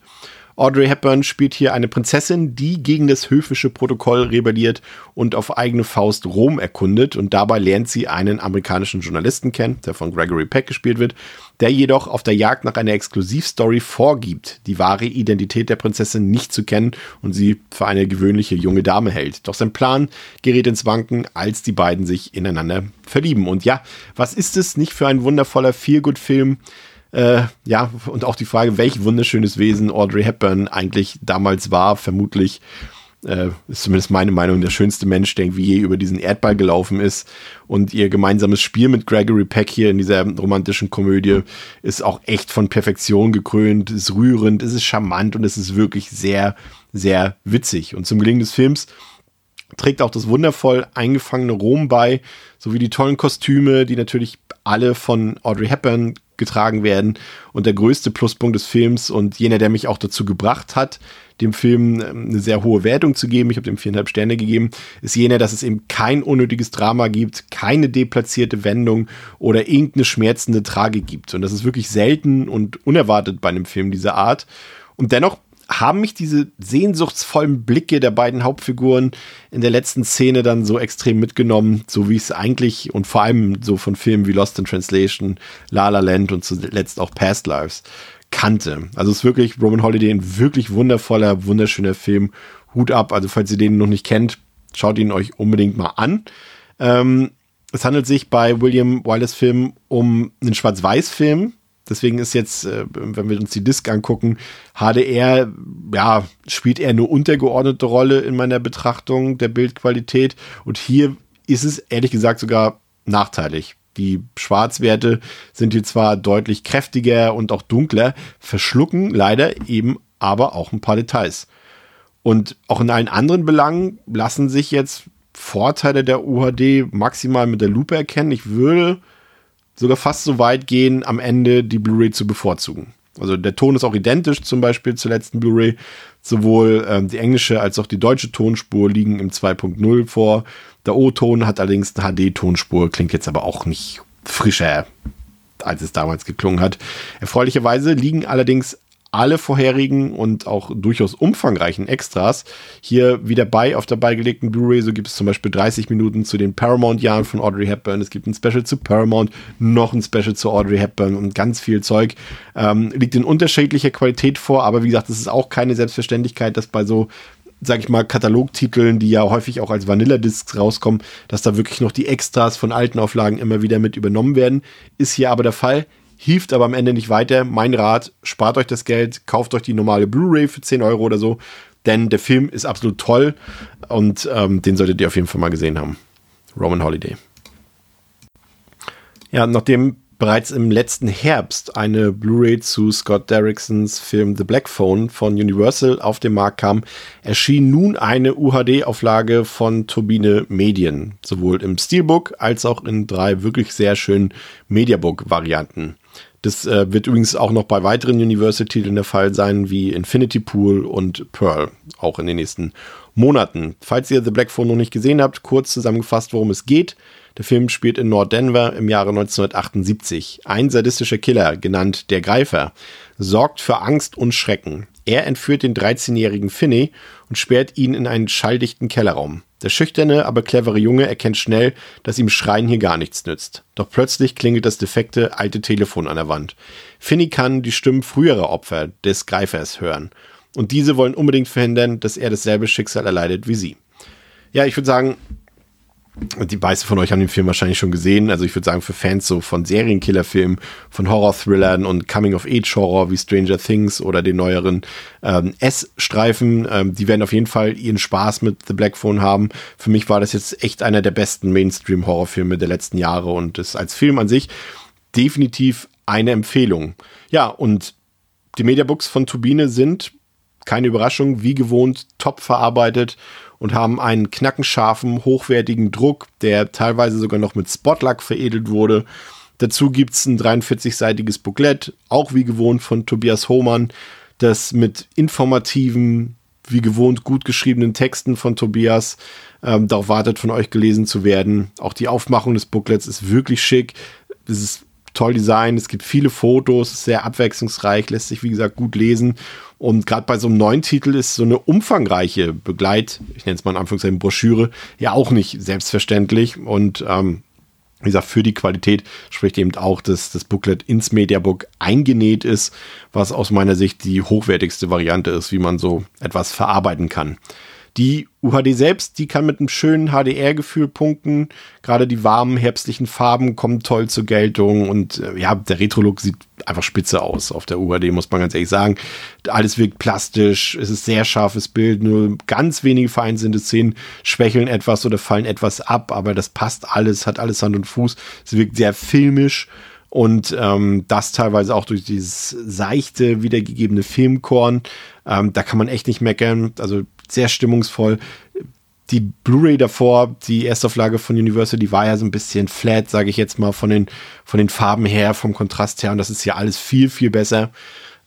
Audrey Hepburn spielt hier eine Prinzessin, die gegen das höfische Protokoll rebelliert und auf eigene Faust Rom erkundet. Und dabei lernt sie einen amerikanischen Journalisten kennen, der von Gregory Peck gespielt wird, der jedoch auf der Jagd nach einer Exklusivstory vorgibt, die wahre Identität der Prinzessin nicht zu kennen und sie für eine gewöhnliche junge Dame hält. Doch sein Plan gerät ins Wanken, als die beiden sich ineinander verlieben. Und ja, was ist es nicht für ein wundervoller Feelgood-Film? Äh, ja, und auch die Frage, welch wunderschönes Wesen Audrey Hepburn eigentlich damals war, vermutlich äh, ist zumindest meine Meinung, der schönste Mensch, der wie je über diesen Erdball gelaufen ist. Und ihr gemeinsames Spiel mit Gregory Peck hier in dieser romantischen Komödie ist auch echt von Perfektion gekrönt, ist rührend, ist charmant und es ist wirklich sehr, sehr witzig. Und zum Gelingen des Films trägt auch das wundervoll eingefangene Rom bei, sowie die tollen Kostüme, die natürlich alle von Audrey Hepburn getragen werden. Und der größte Pluspunkt des Films und jener, der mich auch dazu gebracht hat, dem Film ähm, eine sehr hohe Wertung zu geben, ich habe dem viereinhalb Sterne gegeben, ist jener, dass es eben kein unnötiges Drama gibt, keine deplatzierte Wendung oder irgendeine schmerzende Tragik gibt. Und das ist wirklich selten und unerwartet bei einem Film dieser Art. Und dennoch haben mich diese sehnsuchtsvollen Blicke der beiden Hauptfiguren in der letzten Szene dann so extrem mitgenommen, so wie es eigentlich und vor allem so von Filmen wie Lost in Translation, La La Land und zuletzt auch Past Lives kannte. Also es ist wirklich Roman Holiday ein wirklich wundervoller, wunderschöner Film. Hut ab. Also falls ihr den noch nicht kennt, schaut ihn euch unbedingt mal an. Ähm, es handelt sich bei William Wallace Film um einen Schwarz-Weiß-Film, Deswegen ist jetzt, äh, wenn wir uns die Disc angucken, HDR, ja, spielt eher eine untergeordnete Rolle in meiner Betrachtung der Bildqualität. Und hier ist es ehrlich gesagt sogar nachteilig. Die Schwarzwerte sind hier zwar deutlich kräftiger und auch dunkler, verschlucken leider eben aber auch ein paar Details. Und auch in allen anderen Belangen lassen sich jetzt Vorteile der UHD maximal mit der Lupe erkennen. Ich würde sogar fast so weit gehen, am Ende die Blu-ray zu bevorzugen. Also der Ton ist auch identisch zum Beispiel zur letzten Blu-ray. Sowohl ähm, die englische als auch die deutsche Tonspur liegen im 2.0 vor. Der O-Ton hat allerdings eine HD-Tonspur, klingt jetzt aber auch nicht frischer, als es damals geklungen hat. Erfreulicherweise liegen allerdings alle vorherigen und auch durchaus umfangreichen Extras hier wieder bei auf der beigelegten Blu-ray. So gibt es zum Beispiel 30 Minuten zu den Paramount-Jahren von Audrey Hepburn. Es gibt ein Special zu Paramount, noch ein Special zu Audrey Hepburn und ganz viel Zeug. Ähm, liegt in unterschiedlicher Qualität vor, aber wie gesagt, es ist auch keine Selbstverständlichkeit, dass bei so sag ich mal, Katalogtiteln, die ja häufig auch als Vanilla-Discs rauskommen, dass da wirklich noch die Extras von alten Auflagen immer wieder mit übernommen werden. Ist hier aber der Fall hilft aber am Ende nicht weiter. Mein Rat, spart euch das Geld, kauft euch die normale Blu-ray für 10 Euro oder so, denn der Film ist absolut toll und ähm, den solltet ihr auf jeden Fall mal gesehen haben. Roman Holiday. Ja, nachdem bereits im letzten Herbst eine Blu-ray zu Scott Derricksons Film The Black Phone von Universal auf den Markt kam, erschien nun eine UHD-Auflage von Turbine Medien, sowohl im Steelbook als auch in drei wirklich sehr schönen Mediabook-Varianten. Das äh, wird übrigens auch noch bei weiteren Universal-Titeln der Fall sein, wie Infinity Pool und Pearl, auch in den nächsten Monaten. Falls ihr The Black Phone noch nicht gesehen habt, kurz zusammengefasst, worum es geht. Der Film spielt in Nord-Denver im Jahre 1978. Ein sadistischer Killer, genannt der Greifer, sorgt für Angst und Schrecken. Er entführt den 13-jährigen Finney und sperrt ihn in einen schalldichten Kellerraum. Der schüchterne, aber clevere Junge erkennt schnell, dass ihm Schreien hier gar nichts nützt. Doch plötzlich klingelt das defekte alte Telefon an der Wand. Finny kann die Stimmen früherer Opfer des Greifers hören. Und diese wollen unbedingt verhindern, dass er dasselbe Schicksal erleidet wie sie. Ja, ich würde sagen, die meisten von euch haben den Film wahrscheinlich schon gesehen. Also ich würde sagen, für Fans so von Serienkillerfilmen, von Horror-Thrillern und Coming-of-Age-Horror wie Stranger Things oder den neueren ähm, S-Streifen, ähm, die werden auf jeden Fall ihren Spaß mit The Black Phone haben. Für mich war das jetzt echt einer der besten Mainstream-Horrorfilme der letzten Jahre und ist als Film an sich definitiv eine Empfehlung. Ja, und die Mediabooks von Turbine sind keine Überraschung, wie gewohnt, top verarbeitet und haben einen knackenscharfen, hochwertigen Druck, der teilweise sogar noch mit Spotlack veredelt wurde. Dazu gibt es ein 43-seitiges Booklet, auch wie gewohnt von Tobias Hohmann, das mit informativen, wie gewohnt gut geschriebenen Texten von Tobias ähm, darauf wartet, von euch gelesen zu werden. Auch die Aufmachung des Booklets ist wirklich schick. Es ist toll designt, es gibt viele Fotos, sehr abwechslungsreich, lässt sich wie gesagt gut lesen. Und gerade bei so einem neuen Titel ist so eine umfangreiche Begleit, ich nenne es mal in Anführungszeichen Broschüre, ja auch nicht selbstverständlich. Und ähm, wie gesagt, für die Qualität spricht eben auch, dass das Booklet ins Mediabook eingenäht ist, was aus meiner Sicht die hochwertigste Variante ist, wie man so etwas verarbeiten kann. Die UHD selbst, die kann mit einem schönen HDR-Gefühl punkten. Gerade die warmen herbstlichen Farben kommen toll zur Geltung und äh, ja, der Retro-Look sieht einfach spitze aus auf der UHD, muss man ganz ehrlich sagen. Alles wirkt plastisch, es ist sehr scharfes Bild, nur ganz wenige vereinzelte Szenen schwächeln etwas oder fallen etwas ab, aber das passt alles, hat alles Hand und Fuß. Es wirkt sehr filmisch und ähm, das teilweise auch durch dieses seichte wiedergegebene Filmkorn. Ähm, da kann man echt nicht meckern. Also sehr stimmungsvoll. Die Blu-ray davor, die Erstauflage von Universal, die war ja so ein bisschen flat, sage ich jetzt mal, von den, von den Farben her, vom Kontrast her. Und das ist hier alles viel, viel besser.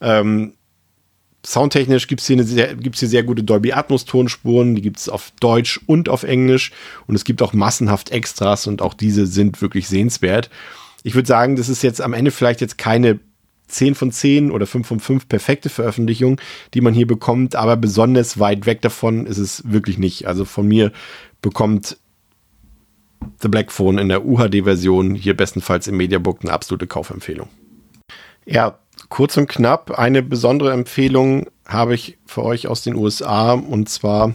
Ähm, Soundtechnisch gibt es hier, sehr, gibt's hier sehr gute Dolby Atmos Tonspuren, die gibt es auf Deutsch und auf Englisch und es gibt auch massenhaft Extras und auch diese sind wirklich sehenswert. Ich würde sagen, das ist jetzt am Ende vielleicht jetzt keine 10 von 10 oder 5 von 5 perfekte Veröffentlichung, die man hier bekommt, aber besonders weit weg davon ist es wirklich nicht. Also von mir bekommt The Black Phone in der UHD-Version hier bestenfalls im Mediabook eine absolute Kaufempfehlung. Ja, kurz und knapp, eine besondere Empfehlung habe ich für euch aus den USA und zwar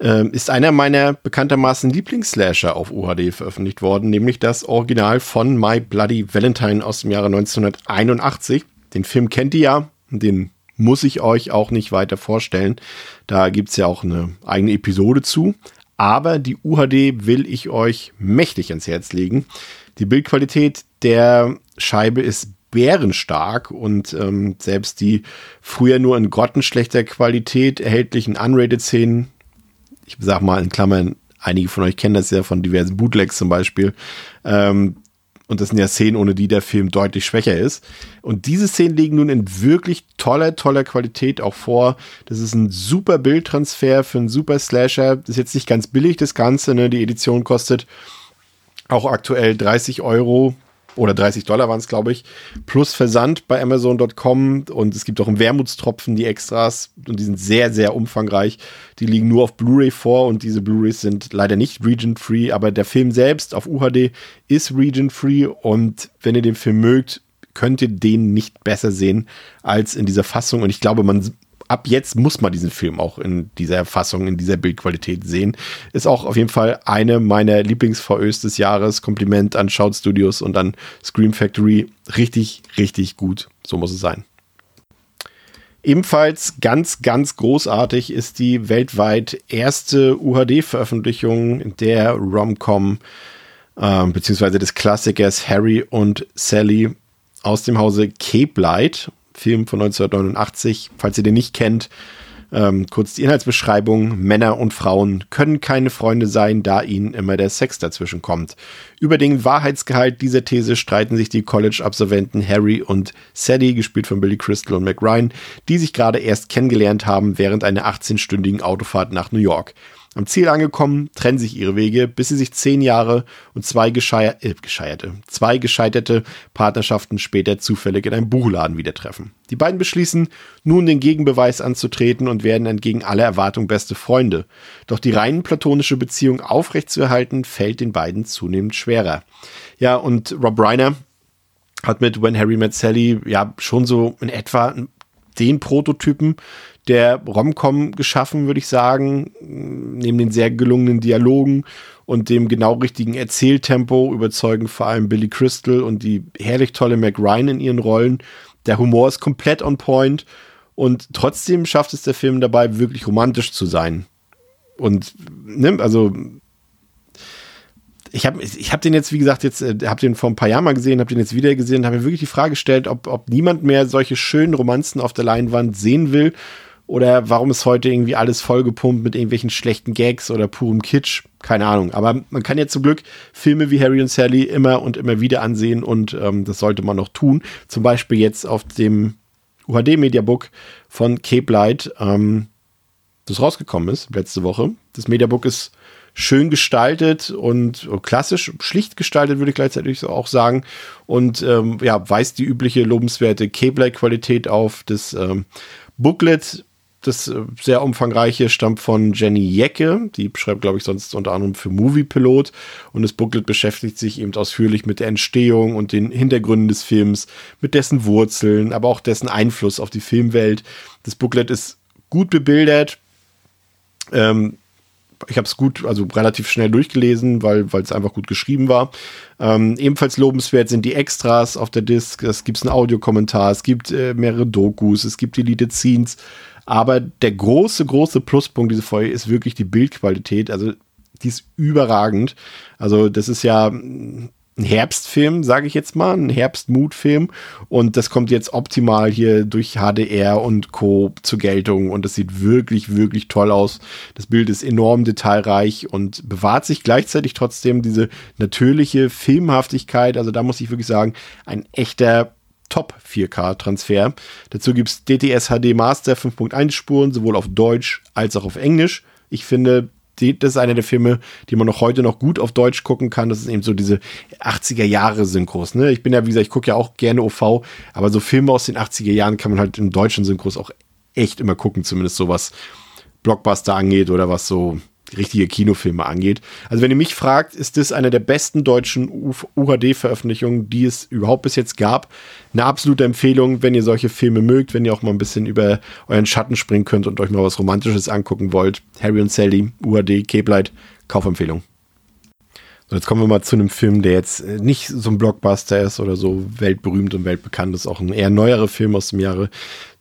ähm, ist einer meiner bekanntermaßen Lieblingsslasher auf UHD veröffentlicht worden, nämlich das Original von My Bloody Valentine aus dem Jahre 1981. Den Film kennt ihr ja, den muss ich euch auch nicht weiter vorstellen. Da gibt es ja auch eine eigene Episode zu. Aber die UHD will ich euch mächtig ans Herz legen. Die Bildqualität der Scheibe ist bärenstark und ähm, selbst die früher nur in grottenschlechter Qualität erhältlichen Unrated-Szenen ich sag mal in Klammern, einige von euch kennen das ja von diversen Bootlegs zum Beispiel. Ähm, und das sind ja Szenen, ohne die der Film deutlich schwächer ist. Und diese Szenen liegen nun in wirklich toller, toller Qualität auch vor. Das ist ein super Bildtransfer für einen super Slasher. Das ist jetzt nicht ganz billig, das Ganze. Ne? Die Edition kostet auch aktuell 30 Euro oder 30 Dollar waren es, glaube ich, plus Versand bei Amazon.com und es gibt auch im Wermutstropfen die Extras. Und die sind sehr, sehr umfangreich. Die liegen nur auf Blu-ray vor und diese Blu-rays sind leider nicht region-free, aber der Film selbst auf UHD ist region-free. Und wenn ihr den Film mögt, könnt ihr den nicht besser sehen als in dieser Fassung. Und ich glaube, man ab jetzt muss man diesen Film auch in dieser Fassung, in dieser Bildqualität sehen. Ist auch auf jeden Fall eine meiner Lieblings-VÖs des Jahres. Kompliment an Shout Studios und an Scream Factory. Richtig, richtig gut. So muss es sein. Ebenfalls ganz, ganz großartig ist die weltweit erste UHD-Veröffentlichung der Romcom äh, beziehungsweise des Klassikers Harry und Sally aus dem Hause Cape Light. Film von 1989. Falls ihr den nicht kennt, ähm, kurz die Inhaltsbeschreibung. Männer und Frauen können keine Freunde sein, da ihnen immer der Sex dazwischen kommt. Über den Wahrheitsgehalt dieser These streiten sich die College-Absolventen Harry und Sadie, gespielt von Billy Crystal und Mac Ryan, die sich gerade erst kennengelernt haben während einer 18-stündigen Autofahrt nach New York. Am Ziel angekommen, trennen sich ihre Wege, bis sie sich zehn Jahre und zwei gescheier äh, gescheierte, zwei gescheiterte Partnerschaften später zufällig in einem Buchladen wieder treffen. Die beiden beschließen, nun den Gegenbeweis anzutreten und werden entgegen aller Erwartung beste Freunde. Doch die rein platonische Beziehung aufrechtzuerhalten, fällt den beiden zunehmend schwerer. Ja, und Rob Reiner hat mit When Harry Met Sally ja schon so in etwa den Prototypen der Romcom geschaffen, würde ich sagen. Neben den sehr gelungenen Dialogen und dem genau richtigen Erzähltempo überzeugen vor allem Billy Crystal und die herrlich tolle Mac Ryan in ihren Rollen. Der Humor ist komplett on point und trotzdem schafft es der Film dabei, wirklich romantisch zu sein. Und, ne, also ich habe ich hab den jetzt, wie gesagt, jetzt äh, habe den vor ein paar Jahren mal gesehen, habe den jetzt wieder gesehen, habe mir wirklich die Frage gestellt, ob, ob niemand mehr solche schönen Romanzen auf der Leinwand sehen will Oder warum ist heute irgendwie alles vollgepumpt mit irgendwelchen schlechten Gags oder purem Kitsch? Keine Ahnung. Aber man kann ja zum Glück Filme wie Harry und Sally immer und immer wieder ansehen und ähm, das sollte man noch tun. Zum Beispiel jetzt auf dem UHD-Mediabook von Cape Light, ähm, das rausgekommen ist letzte Woche. Das Mediabook ist schön gestaltet und klassisch, schlicht gestaltet, würde ich gleichzeitig auch sagen. Und ähm, ja, weist die übliche lobenswerte Cape-Qualität auf. Das ähm, Booklet, das äh, sehr umfangreiche, stammt von Jenny Jecke. Die schreibt, glaube ich, sonst unter anderem für Movie Pilot. Und das Booklet beschäftigt sich eben ausführlich mit der Entstehung und den Hintergründen des Films, mit dessen Wurzeln, aber auch dessen Einfluss auf die Filmwelt. Das Booklet ist gut bebildert. Ähm, ich habe es gut, also relativ schnell durchgelesen, weil es einfach gut geschrieben war. Ähm, ebenfalls lobenswert sind die Extras auf der Disc. Es gibt einen Audiokommentar, es gibt äh, mehrere Dokus, es gibt Deleted Scenes. Aber der große, große Pluspunkt dieser Folge ist wirklich die Bildqualität. Also die ist überragend. Also das ist ja ein Herbstfilm, sage ich jetzt mal, ein Herbstmutfilm. Und das kommt jetzt optimal hier durch HDR und Co. zur Geltung. Und das sieht wirklich, wirklich toll aus. Das Bild ist enorm detailreich und bewahrt sich gleichzeitig trotzdem diese natürliche Filmhaftigkeit. Also da muss ich wirklich sagen, ein echter Top 4K-Transfer. Dazu gibt es DTS HD Master 5.1 Spuren, sowohl auf Deutsch als auch auf Englisch. Ich finde, das ist einer der Filme, die man noch heute noch gut auf Deutsch gucken kann. Das ist eben so diese 80er Jahre Synchros. Ne? Ich bin ja, wie gesagt, ich gucke ja auch gerne OV, aber so Filme aus den 80er Jahren kann man halt im deutschen Synchros auch echt immer gucken, zumindest so was Blockbuster angeht oder was so richtige Kinofilme angeht. Also wenn ihr mich fragt, ist das eine der besten deutschen UHD-Veröffentlichungen, die es überhaupt bis jetzt gab. Eine absolute Empfehlung, wenn ihr solche Filme mögt, wenn ihr auch mal ein bisschen über euren Schatten springen könnt und euch mal was Romantisches angucken wollt. Harry und Sally, UHD, Cape Light, Kaufempfehlung. So, jetzt kommen wir mal zu einem Film, der jetzt äh, nicht so ein Blockbuster ist oder so weltberühmt und weltbekannt ist. Auch ein eher neuerer Film aus dem Jahre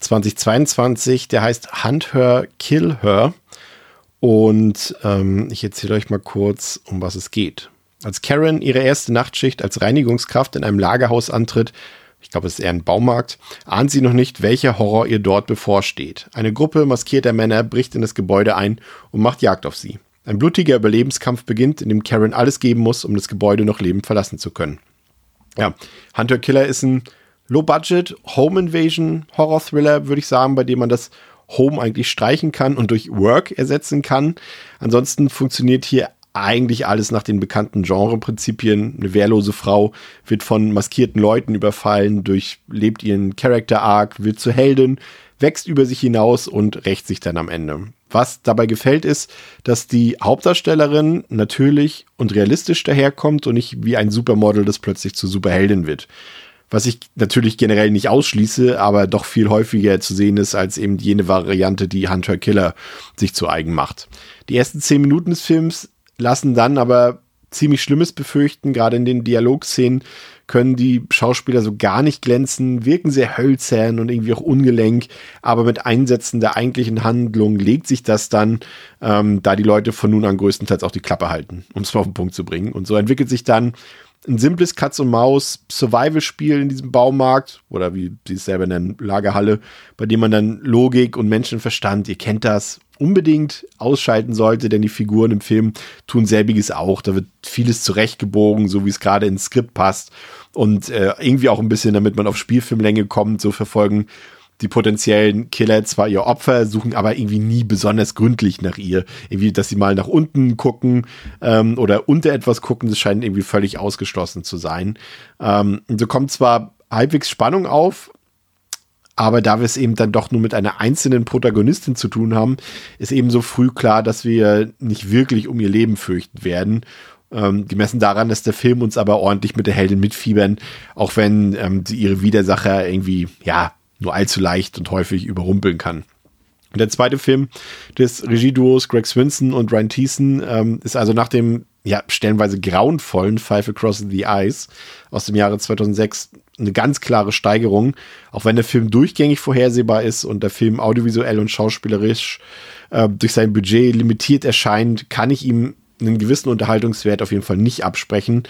2022. Der heißt Hunt Her, Kill Her. Und ähm, ich erzähle euch mal kurz, um was es geht. Als Karen ihre erste Nachtschicht als Reinigungskraft in einem Lagerhaus antritt, ich glaube, es ist eher ein Baumarkt, ahnt sie noch nicht, welcher Horror ihr dort bevorsteht. Eine Gruppe maskierter Männer bricht in das Gebäude ein und macht Jagd auf sie. Ein blutiger Überlebenskampf beginnt, in dem Karen alles geben muss, um das Gebäude noch lebend verlassen zu können. Ja, Hunter Killer ist ein Low-Budget Home Invasion Horror Thriller, würde ich sagen, bei dem man das Home eigentlich streichen kann und durch Work ersetzen kann. Ansonsten funktioniert hier eigentlich alles nach den bekannten Genreprinzipien. Eine wehrlose Frau wird von maskierten Leuten überfallen, durchlebt ihren Character Arc, wird zur Heldin, wächst über sich hinaus und rächt sich dann am Ende. Was dabei gefällt ist, dass die Hauptdarstellerin natürlich und realistisch daherkommt und nicht wie ein Supermodel, das plötzlich zur Superheldin wird was ich natürlich generell nicht ausschließe, aber doch viel häufiger zu sehen ist als eben jene Variante, die Hunter Killer sich zu eigen macht. Die ersten zehn Minuten des Films lassen dann aber ziemlich Schlimmes befürchten, gerade in den Dialogszenen können die Schauspieler so gar nicht glänzen, wirken sehr hölzern und irgendwie auch ungelenk, aber mit Einsätzen der eigentlichen Handlung legt sich das dann, ähm, da die Leute von nun an größtenteils auch die Klappe halten, um es auf den Punkt zu bringen. Und so entwickelt sich dann ein simples Katz und Maus Survival-Spiel in diesem Baumarkt oder wie sie es selber nennen, Lagerhalle, bei dem man dann Logik und Menschenverstand, ihr kennt das, unbedingt ausschalten sollte, denn die Figuren im Film tun selbiges auch. Da wird vieles zurechtgebogen, so wie es gerade ins Skript passt und äh, irgendwie auch ein bisschen, damit man auf Spielfilmlänge kommt, so verfolgen die potenziellen Killer zwar ihr Opfer, suchen aber irgendwie nie besonders gründlich nach ihr. Irgendwie, dass sie mal nach unten gucken ähm, oder unter etwas gucken, das scheint irgendwie völlig ausgeschlossen zu sein. Ähm, so kommt zwar halbwegs Spannung auf, aber da wir es eben dann doch nur mit einer einzelnen Protagonistin zu tun haben, ist eben so früh klar, dass wir nicht wirklich um ihr Leben fürchten werden. Ähm, gemessen daran, dass der Film uns aber ordentlich mit der Heldin mitfiebern, auch wenn ähm, ihre Widersacher irgendwie, ja, nur allzu leicht und häufig überrumpeln kann. Der zweite Film des Regieduos Greg Swinson und Ryan Thiessen ähm, ist also nach dem ja, stellenweise grauenvollen Five Across the Eyes aus dem Jahre 2006 eine ganz klare Steigerung. Auch wenn der Film durchgängig vorhersehbar ist und der Film audiovisuell und schauspielerisch äh, durch sein Budget limitiert erscheint, kann ich ihm einen gewissen Unterhaltungswert auf jeden Fall nicht absprechen.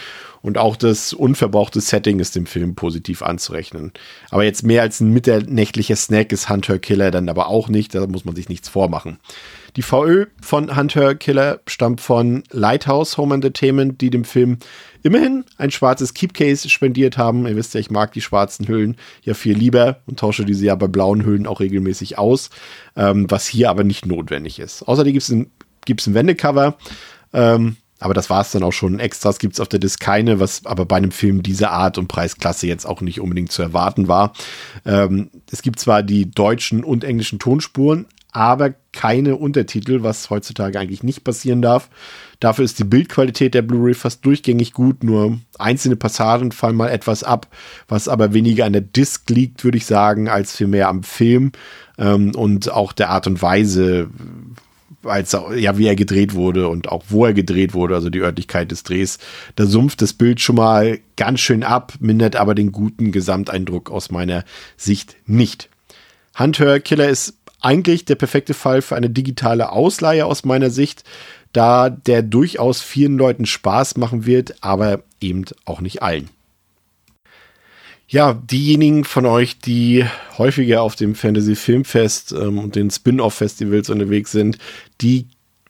Und auch das unverbrauchte Setting ist dem Film positiv anzurechnen. Aber jetzt mehr als ein mitternächtlicher Snack ist Hunter Killer dann aber auch nicht. Da muss man sich nichts vormachen. Die VÖ von Hunter Killer stammt von Lighthouse Home Entertainment, die dem Film immerhin ein schwarzes Keepcase spendiert haben. Ihr wisst ja, ich mag die schwarzen Hüllen ja viel lieber und tausche diese ja bei blauen Hüllen auch regelmäßig aus, ähm, was hier aber nicht notwendig ist. Außerdem gibt es ein, ein Wendecover. Ähm, aber das war es dann auch schon. Extras gibt es auf der Disc keine, was aber bei einem Film dieser Art und Preisklasse jetzt auch nicht unbedingt zu erwarten war. Ähm, es gibt zwar die deutschen und englischen Tonspuren, aber keine Untertitel, was heutzutage eigentlich nicht passieren darf. Dafür ist die Bildqualität der Blu-ray fast durchgängig gut, nur einzelne Passagen fallen mal etwas ab, was aber weniger an der Disc liegt, würde ich sagen, als vielmehr am Film ähm, und auch der Art und Weise, als ja, wie er gedreht wurde und auch wo er gedreht wurde, also die Örtlichkeit des Drehs. Da sumpft das Bild schon mal ganz schön ab, mindert aber den guten Gesamteindruck aus meiner Sicht nicht. Hunter Killer ist eigentlich der perfekte Fall für eine digitale Ausleihe aus meiner Sicht, da der durchaus vielen Leuten Spaß machen wird, aber eben auch nicht allen. Ja, diejenigen von euch, die häufiger auf dem Fantasy Filmfest ähm, und den Spin-off-Festivals unterwegs sind, die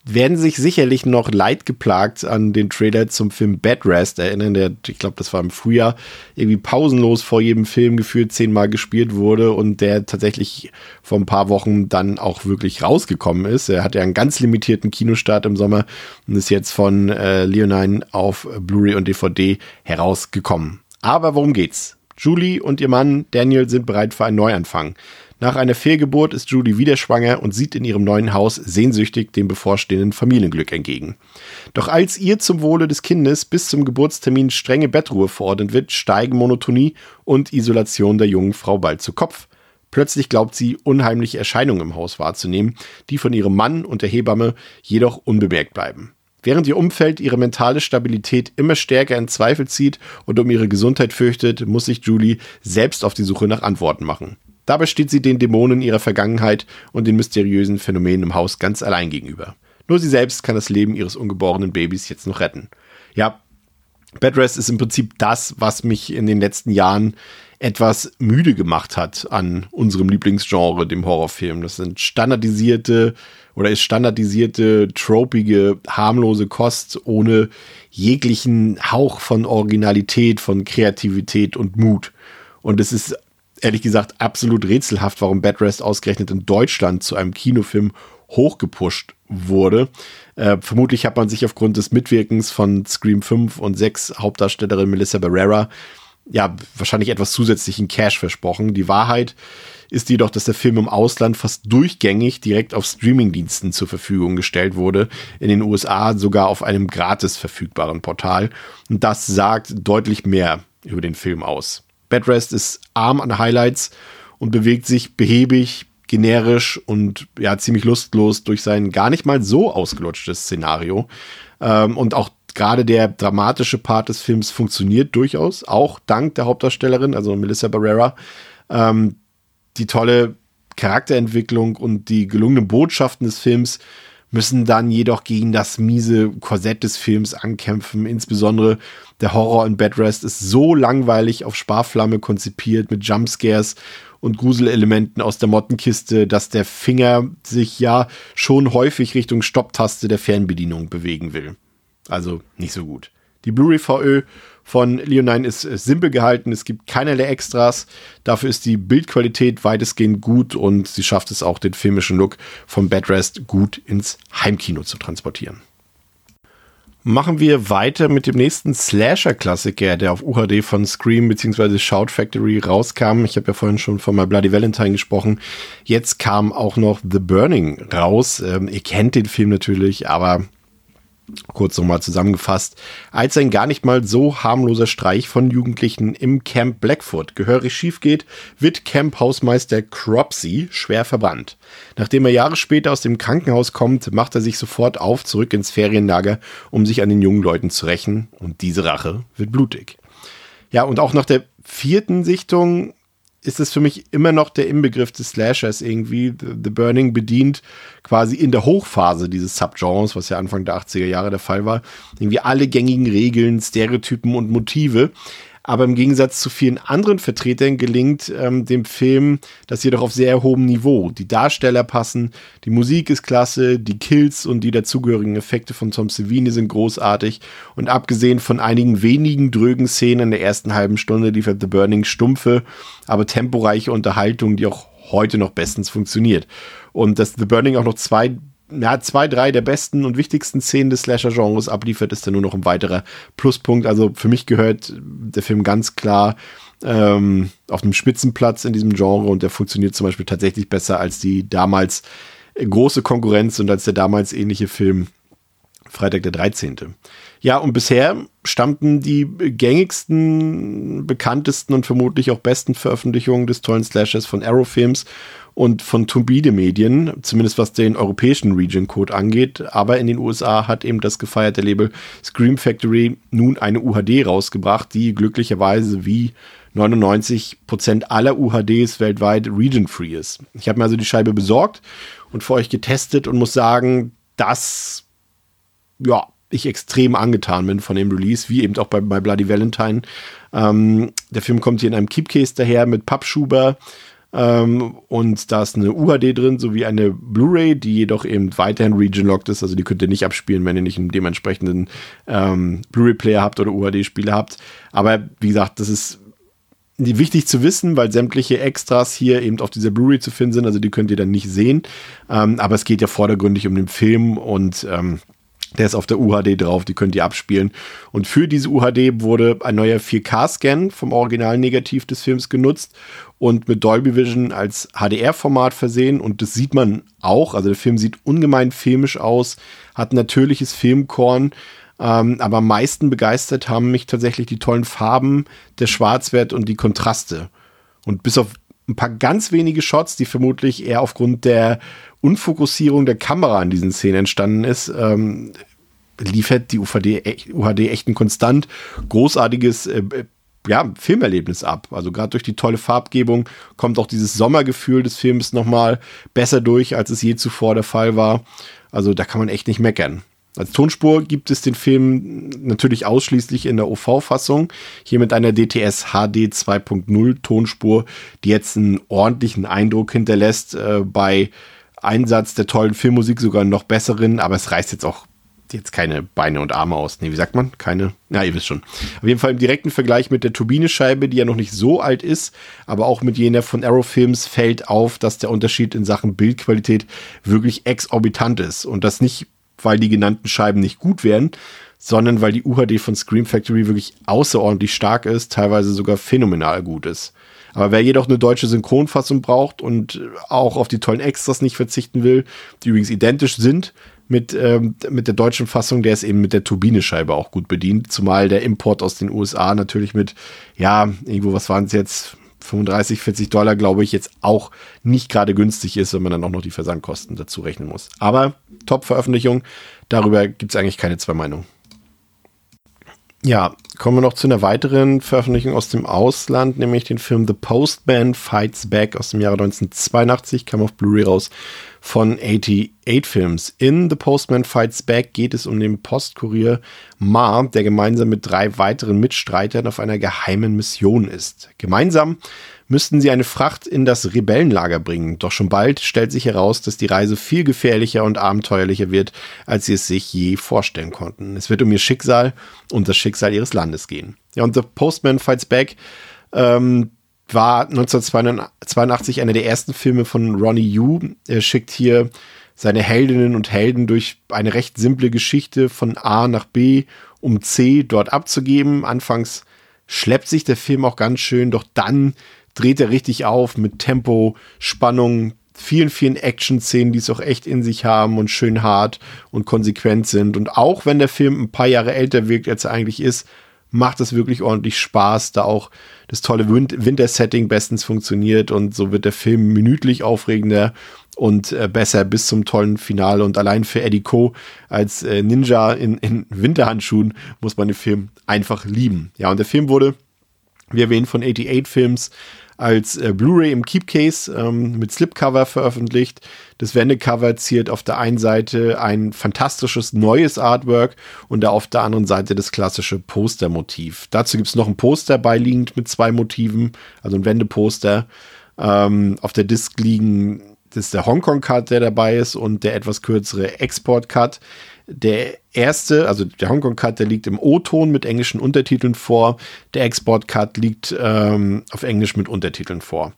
werden sich sicherlich noch leidgeplagt an den Trailer zum Film Bad Rest erinnern, der, ich glaube, das war im Frühjahr, irgendwie pausenlos vor jedem Film gefühlt zehnmal gespielt wurde und der tatsächlich vor ein paar Wochen dann auch wirklich rausgekommen ist. Er hat ja einen ganz limitierten Kinostart im Sommer und ist jetzt von äh, Leonine auf Blu-ray und DVD herausgekommen. Aber worum geht's? Julie und ihr Mann Daniel sind bereit für einen Neuanfang. Nach einer Fehlgeburt ist Julie wieder schwanger und sieht in ihrem neuen Haus sehnsüchtig dem bevorstehenden Familienglück entgegen. Doch als ihr zum Wohle des Kindes bis zum Geburtstermin strenge Bettruhe verordnet wird, steigen Monotonie und Isolation der jungen Frau bald zu Kopf. Plötzlich glaubt sie, unheimliche Erscheinungen im Haus wahrzunehmen, die von ihrem Mann und der Hebamme jedoch unbemerkt bleiben. Während ihr Umfeld ihre mentale Stabilität immer stärker in Zweifel zieht und um ihre Gesundheit fürchtet, muss sich Julie selbst auf die Suche nach Antworten machen. Dabei steht sie den Dämonen ihrer Vergangenheit und den mysteriösen Phänomenen im Haus ganz allein gegenüber. Nur sie selbst kann das Leben ihres ungeborenen Babys jetzt noch retten. Ja, Bad Rest ist im Prinzip das, was mich in den letzten Jahren etwas müde gemacht hat an unserem Lieblingsgenre, dem Horrorfilm. Das sind standardisierte oder ist standardisierte, tropige, harmlose Kost ohne jeglichen Hauch von Originalität, von Kreativität und Mut. Und es ist ehrlich gesagt absolut rätselhaft, warum Bad Rest ausgerechnet in Deutschland zu einem Kinofilm hochgepusht wurde. Äh, vermutlich hat man sich aufgrund des Mitwirkens von Scream 5 und 6 Hauptdarstellerin Melissa Barrera ja wahrscheinlich etwas zusätzlichen Cash versprochen. Die Wahrheit ist jedoch, dass der Film im Ausland fast durchgängig direkt auf Streamingdiensten zur Verfügung gestellt wurde, in den USA sogar auf einem gratis verfügbaren Portal. Und das sagt deutlich mehr über den Film aus. Bad Rest ist arm an Highlights und bewegt sich behäbig, generisch und ja ziemlich lustlos durch sein gar nicht mal so ausgelutschtes Szenario. Ähm, und auch gerade der dramatische Part des Films funktioniert durchaus, auch dank der Hauptdarstellerin, also Melissa Barrera. Ähm, die tolle Charakterentwicklung und die gelungenen Botschaften des Films müssen dann jedoch gegen das miese Korsett des Films ankämpfen. Insbesondere der Horror in Bed Rest ist so langweilig auf Sparflamme konzipiert mit Jumpscares und Gruselelementen aus der Mottenkiste, dass der Finger sich ja schon häufig Richtung Stopptaste der Fernbedienung bewegen will. Also nicht so gut. Die Blu-ray VÖ von Leonine ist, ist simpel gehalten, es gibt keinerlei Extras. Dafür ist die Bildqualität weitestgehend gut und sie schafft es auch, den filmischen Look von Bad Rest gut ins Heimkino zu transportieren. Machen wir weiter mit dem nächsten Slasher-Klassiker, der auf UHD von Scream bzw. Shout Factory rauskam. Ich habe ja vorhin schon von My Bloody Valentine gesprochen. Jetzt kam auch noch The Burning raus. Ähm, ihr kennt den Film natürlich, aber Kurz nochmal zusammengefasst, als ein gar nicht mal so harmloser Streich von Jugendlichen im Camp Blackfoot gehörig schief geht, wird Camp-Hausmeister Cropsy schwer verbrannt. Nachdem er Jahre später aus dem Krankenhaus kommt, macht er sich sofort auf zurück ins Ferienlager, um sich an den jungen Leuten zu rächen und diese Rache wird blutig. Ja, und auch nach der vierten Sichtung ist es für mich immer noch der Inbegriff des Slashers irgendwie. The Burning bedient quasi in der Hochphase dieses Subgenres, was ja Anfang der 80er Jahre der Fall war, irgendwie alle gängigen Regeln, Stereotypen und Motive. Aber im Gegensatz zu vielen anderen Vertretern gelingt ähm, dem Film das jedoch auf sehr hohem Niveau. Die Darsteller passen, die Musik ist klasse, die Kills und die dazugehörigen Effekte von Tom Savini sind großartig. Und abgesehen von einigen wenigen drögen Szenen in der ersten halben Stunde liefert The Burning stumpfe, aber temporeiche Unterhaltung, die auch heute noch bestens funktioniert. Und dass The Burning auch noch zwei ja, zwei, drei der besten und wichtigsten Szenen des Slasher-Genres abliefert, ist dann nur noch ein weiterer Pluspunkt. Also für mich gehört der Film ganz klar ähm, auf einem Spitzenplatz in diesem Genre und der funktioniert zum Beispiel tatsächlich besser als die damals große Konkurrenz und als der damals ähnliche Film Freitag der 13. Ja, und bisher stammten die gängigsten, bekanntesten und vermutlich auch besten Veröffentlichungen des tollen Slashers von Arrow Films und von Tumbide Medien, zumindest was den europäischen Region Code angeht. Aber in den USA hat eben das gefeierte Label Scream Factory nun eine UHD rausgebracht, die glücklicherweise wie 99 Prozent aller UHDs weltweit region-free ist. Ich habe mir also die Scheibe besorgt und für euch getestet und muss sagen, dass ja, ich extrem angetan bin von dem Release, wie eben auch bei, bei Bloody Valentine. Ähm, der Film kommt hier in einem Keepcase daher mit Pappschuber ähm, und da ist eine UHD drin sowie eine Blu-ray, die jedoch eben weiterhin region-locked ist. Also die könnt ihr nicht abspielen, wenn ihr nicht einen dementsprechenden ähm, Blu-ray-Player habt oder UHD-Spieler habt. Aber wie gesagt, das ist wichtig zu wissen, weil sämtliche Extras hier eben auf dieser Blu-ray zu finden sind. Also die könnt ihr dann nicht sehen. Ähm, aber es geht ja vordergründig um den Film und ähm, der ist auf der UHD drauf, die könnt ihr abspielen. Und für diese UHD wurde ein neuer 4K-Scan vom Originalnegativ des Films genutzt und mit Dolby Vision als HDR-Format versehen. Und das sieht man auch. Also der Film sieht ungemein filmisch aus, hat natürliches Filmkorn. Ähm, aber am meisten begeistert haben mich tatsächlich die tollen Farben, der Schwarzwert und die Kontraste. Und bis auf ein paar ganz wenige Shots, die vermutlich eher aufgrund der Unfokussierung der Kamera in diesen Szenen entstanden ist, ähm, liefert die UHD, UHD echt ein konstant großartiges äh, ja, Filmerlebnis ab. Also gerade durch die tolle Farbgebung kommt auch dieses Sommergefühl des Films nochmal besser durch, als es je zuvor der Fall war. Also da kann man echt nicht meckern. Als Tonspur gibt es den Film natürlich ausschließlich in der OV-Fassung. Hier mit einer DTS HD 2.0 Tonspur, die jetzt einen ordentlichen Eindruck hinterlässt. Äh, bei Einsatz der tollen Filmmusik sogar noch besseren, aber es reißt jetzt auch jetzt keine Beine und Arme aus. Nee, wie sagt man? Keine. Na, ihr wisst schon. Auf jeden Fall im direkten Vergleich mit der Turbinescheibe, die ja noch nicht so alt ist, aber auch mit jener von Arrow Films fällt auf, dass der Unterschied in Sachen Bildqualität wirklich exorbitant ist. Und das nicht, weil die genannten Scheiben nicht gut wären, sondern weil die UHD von Scream Factory wirklich außerordentlich stark ist, teilweise sogar phänomenal gut ist. Aber wer jedoch eine deutsche Synchronfassung braucht und auch auf die tollen Extras nicht verzichten will, die übrigens identisch sind, mit, ähm, mit der deutschen Fassung, der ist eben mit der Turbinescheibe auch gut bedient, zumal der Import aus den USA natürlich mit, ja, irgendwo, was waren es jetzt, 35, 40 Dollar, glaube ich, jetzt auch nicht gerade günstig ist, wenn man dann auch noch die Versandkosten dazu rechnen muss. Aber Top-Veröffentlichung, darüber gibt es eigentlich keine zwei Meinungen. Ja, kommen wir noch zu einer weiteren Veröffentlichung aus dem Ausland, nämlich den Film The Postman Fights Back aus dem Jahre 1982, kam auf Blu-ray raus von 88 Films. In The Postman Fights Back geht es um den Postkurier Ma, der gemeinsam mit drei weiteren Mitstreitern auf einer geheimen Mission ist. Gemeinsam müssten sie eine Fracht in das Rebellenlager bringen. Doch schon bald stellt sich heraus, dass die Reise viel gefährlicher und abenteuerlicher wird, als sie es sich je vorstellen konnten. Es wird um ihr Schicksal und das Schicksal ihres Landes gehen. Ja, und The Postman Fights Back ähm, war 1982 einer der ersten Filme von Ronnie Yu. Er schickt hier seine Heldinnen und Helden durch eine recht simple Geschichte von A nach B, um C dort abzugeben. Anfangs schleppt sich der Film auch ganz schön, doch dann dreht er richtig auf mit Tempo, Spannung, vielen, vielen Action-Szenen, die es auch echt in sich haben und schön hart und konsequent sind. Und auch wenn der Film ein paar Jahre älter wirkt, als er eigentlich ist, macht es wirklich ordentlich Spaß, da auch das tolle Winter-Setting bestens funktioniert und so wird der Film minütlich aufregender und äh, besser bis zum tollen Finale. Und allein für Eddie Co. als äh, Ninja in, in Winterhandschuhen muss man den Film einfach lieben. Ja, und der Film wurde wie erwähnt von 88 Films, als äh, Blu-ray im Keepcase ähm, mit Slipcover veröffentlicht. Das Wendecover ziert auf der einen Seite ein fantastisches neues Artwork und da auf der anderen Seite das klassische Postermotiv. Dazu gibt es noch ein Poster beiliegend mit zwei Motiven, also ein Wendeposter. Ähm, auf der Disc liegen, das ist der Hongkong-Cut, der dabei ist und der etwas kürzere Export-Cut. Der erste, also der Hongkong-Cut, der liegt im O-Ton mit englischen Untertiteln vor. Der Export-Cut liegt ähm, auf Englisch mit Untertiteln vor.